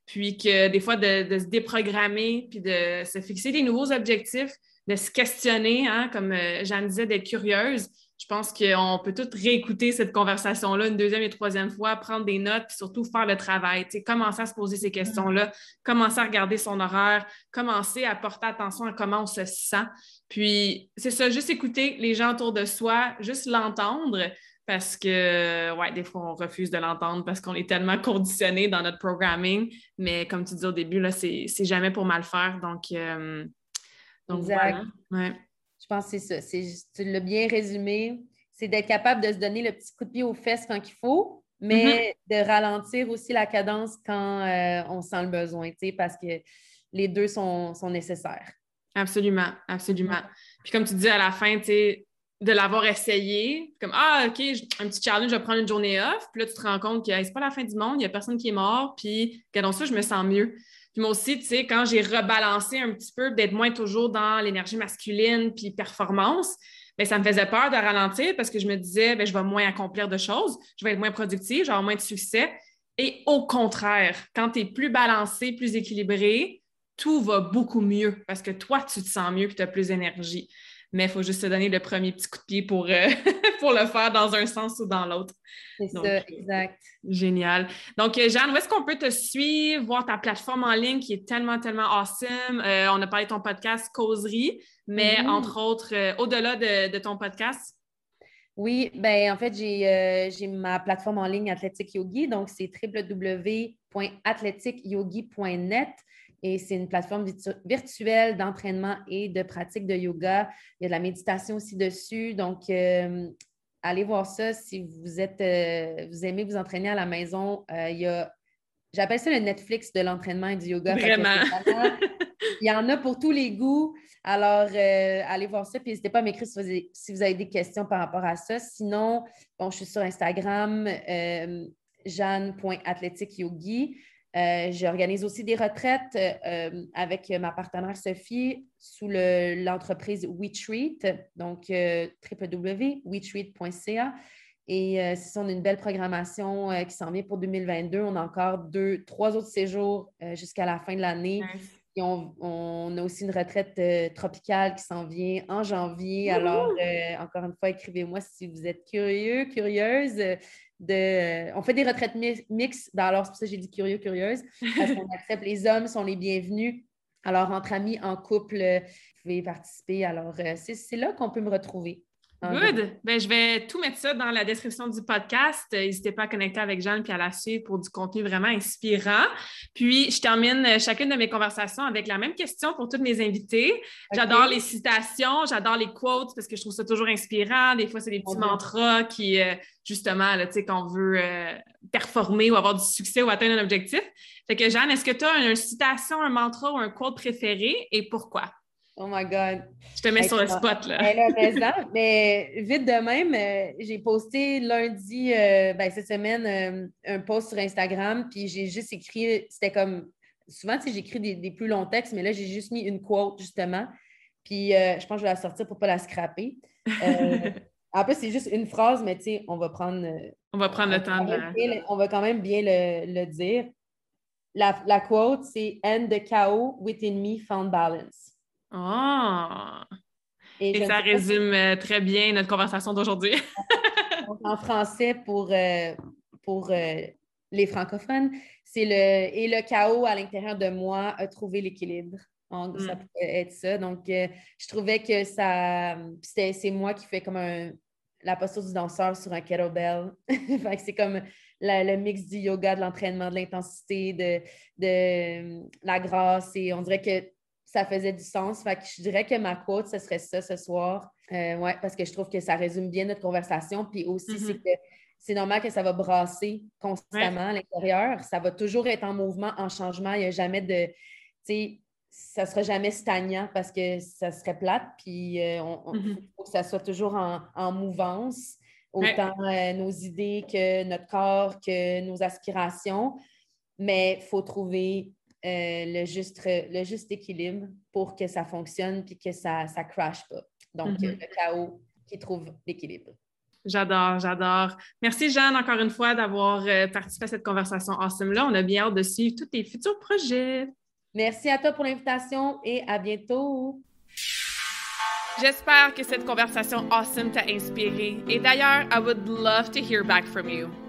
puis que des fois, de, se déprogrammer, puis de se fixer des nouveaux objectifs, de se questionner, hein, comme euh, Jeanne disait, d'être curieuse, je pense qu'on peut tout réécouter cette conversation-là une deuxième et troisième fois, prendre des notes, puis surtout faire le travail. commencer à se poser ces questions-là, commencer à regarder son horaire, commencer à porter attention à comment on se sent. Puis, c'est ça, juste écouter les gens autour de soi, juste l'entendre, parce que, ouais, des fois, on refuse de l'entendre parce qu'on est tellement conditionné dans notre programming. Mais comme tu dis au début, là, c'est jamais pour mal faire. Donc, euh, donc voilà. Ouais. Je pense que c'est ça. Tu l'as bien résumé. C'est d'être capable de se donner le petit coup de pied aux fesses quand il faut, mais mm-hmm. de ralentir aussi la cadence quand euh, on sent le besoin, parce que les deux sont, sont nécessaires. Absolument, absolument. Puis comme tu dis à la fin, tu sais, de l'avoir essayé, comme Ah, OK, un petit challenge, je vais prendre une journée off. Puis là, tu te rends compte que c'est pas la fin du monde, il n'y a personne qui est mort. Puis, regardons ça, je me sens mieux. Puis moi aussi, tu sais, quand j'ai rebalancé un petit peu, d'être moins toujours dans l'énergie masculine puis performance, bien, ça me faisait peur de ralentir parce que je me disais, bien, je vais moins accomplir de choses, je vais être moins productive, j'aurai moins de succès. Et au contraire, quand tu es plus balancé, plus équilibré, tout va beaucoup mieux parce que toi, tu te sens mieux et tu as plus d'énergie mais il faut juste te donner le premier petit coup de pied pour, euh, pour le faire dans un sens ou dans l'autre. C'est ça, exact. Génial. Donc, euh, Jeanne, où est-ce qu'on peut te suivre, voir ta plateforme en ligne qui est tellement, tellement awesome? Euh, on a parlé de ton podcast Causerie, mais mm-hmm. entre autres, au-delà de, ton podcast? Oui, ben en fait, j'ai ma plateforme en ligne Athletic Yogi, donc c'est www.athleticyogi.net et c'est une plateforme virtuelle d'entraînement et de pratique de yoga. Il y a de la méditation aussi dessus. Donc, euh, allez voir ça si vous êtes euh, vous aimez vous entraîner à la maison. Euh, il y a j'appelle ça le Netflix de l'entraînement et du yoga. Vraiment. il y en a pour tous les goûts. Alors, allez voir ça. Puis n'hésitez pas à m'écrire si, vous avez des questions par rapport à ça. Sinon, bon, je suis sur Instagram, jeanne.athleticyogi. Euh, j'organise aussi des retraites euh, avec ma partenaire Sophie sous l'entreprise WeTreat, donc euh, www.wetreat.ca. Et c'est on a une belle programmation qui s'en vient pour 2022. On a encore deux, trois autres séjours jusqu'à la fin de l'année. Et on, a aussi une retraite tropicale qui s'en vient en janvier. Alors, encore une fois, écrivez-moi si vous êtes curieux, curieuse de. On fait des retraites mixtes. Alors, c'est pour ça que j'ai dit curieux, curieuse, parce qu'on accepte les hommes sont les bienvenus. Alors, entre amis, en couple, vous pouvez participer. Alors, euh, c'est là qu'on peut me retrouver. Good. Ben, je vais tout mettre ça dans la description du podcast. Euh, n'hésitez pas à connecter avec Jeanne puis à la suivre pour du contenu vraiment inspirant. Puis, je termine euh, chacune de mes conversations avec la même question pour tous mes invités. J'adore les citations, j'adore les quotes parce que je trouve ça toujours inspirant. Des fois, c'est des petits mantras qui, euh, justement, tu sais, qu'on veut performer ou avoir du succès ou atteindre un objectif. Fait que, Jeanne, est-ce que tu as une citation, un mantra ou un quote préféré et pourquoi? Oh my God. Je te mets sur le spot, là. mais, vite de même, euh, j'ai posté lundi, euh, ben, cette semaine, euh, un post sur Instagram, puis j'ai juste écrit, c'était comme, souvent, tu sais, j'écris des, plus longs textes, mais là, j'ai juste mis une quote, justement. Puis je pense que je vais la sortir pour ne pas la scraper. en plus, c'est juste une phrase, mais tu sais, on va prendre... on va prendre le temps de... on va quand même bien le, dire. La, la quote, c'est « End the chaos within me found balance ». Ah! Et, ça résume euh, très bien notre conversation d'aujourd'hui. en français, pour, euh, pour euh, les francophones, c'est le et le chaos à l'intérieur de moi a trouvé l'équilibre. Ça mm. pourrait être ça. Donc, je trouvais que ça. C'est moi qui fais comme un, la posture du danseur sur un kettlebell. c'est comme le mix du yoga, de l'entraînement, de l'intensité, de, de la grâce. Et on dirait que ça faisait du sens. Fait que je dirais que ma quote, ce serait ça ce soir. Euh, ouais, parce que je trouve que ça résume bien notre conversation. Puis aussi, c'est mm-hmm. que c'est normal que ça va brasser constamment à l'intérieur. Ça va toujours être en mouvement, en changement. Il n'y a jamais de. Tu sais, ça ne sera jamais stagnant parce que ça serait plate. Puis euh, on, mm-hmm. faut que ça soit toujours en, mouvance, autant euh, nos idées que notre corps, que nos aspirations. Mais il faut trouver euh, le, juste, le juste équilibre pour que ça fonctionne puis que ça ne crash pas. Donc, mm-hmm. le chaos qui trouve l'équilibre. J'adore, j'adore. Merci, Jeanne, encore une fois, d'avoir euh, participé à cette conversation awesome-là. On a bien hâte de suivre tous tes futurs projets. Merci à toi pour l'invitation et à bientôt. J'espère que cette conversation awesome t'a inspiré. Et d'ailleurs, I would love to hear back from you.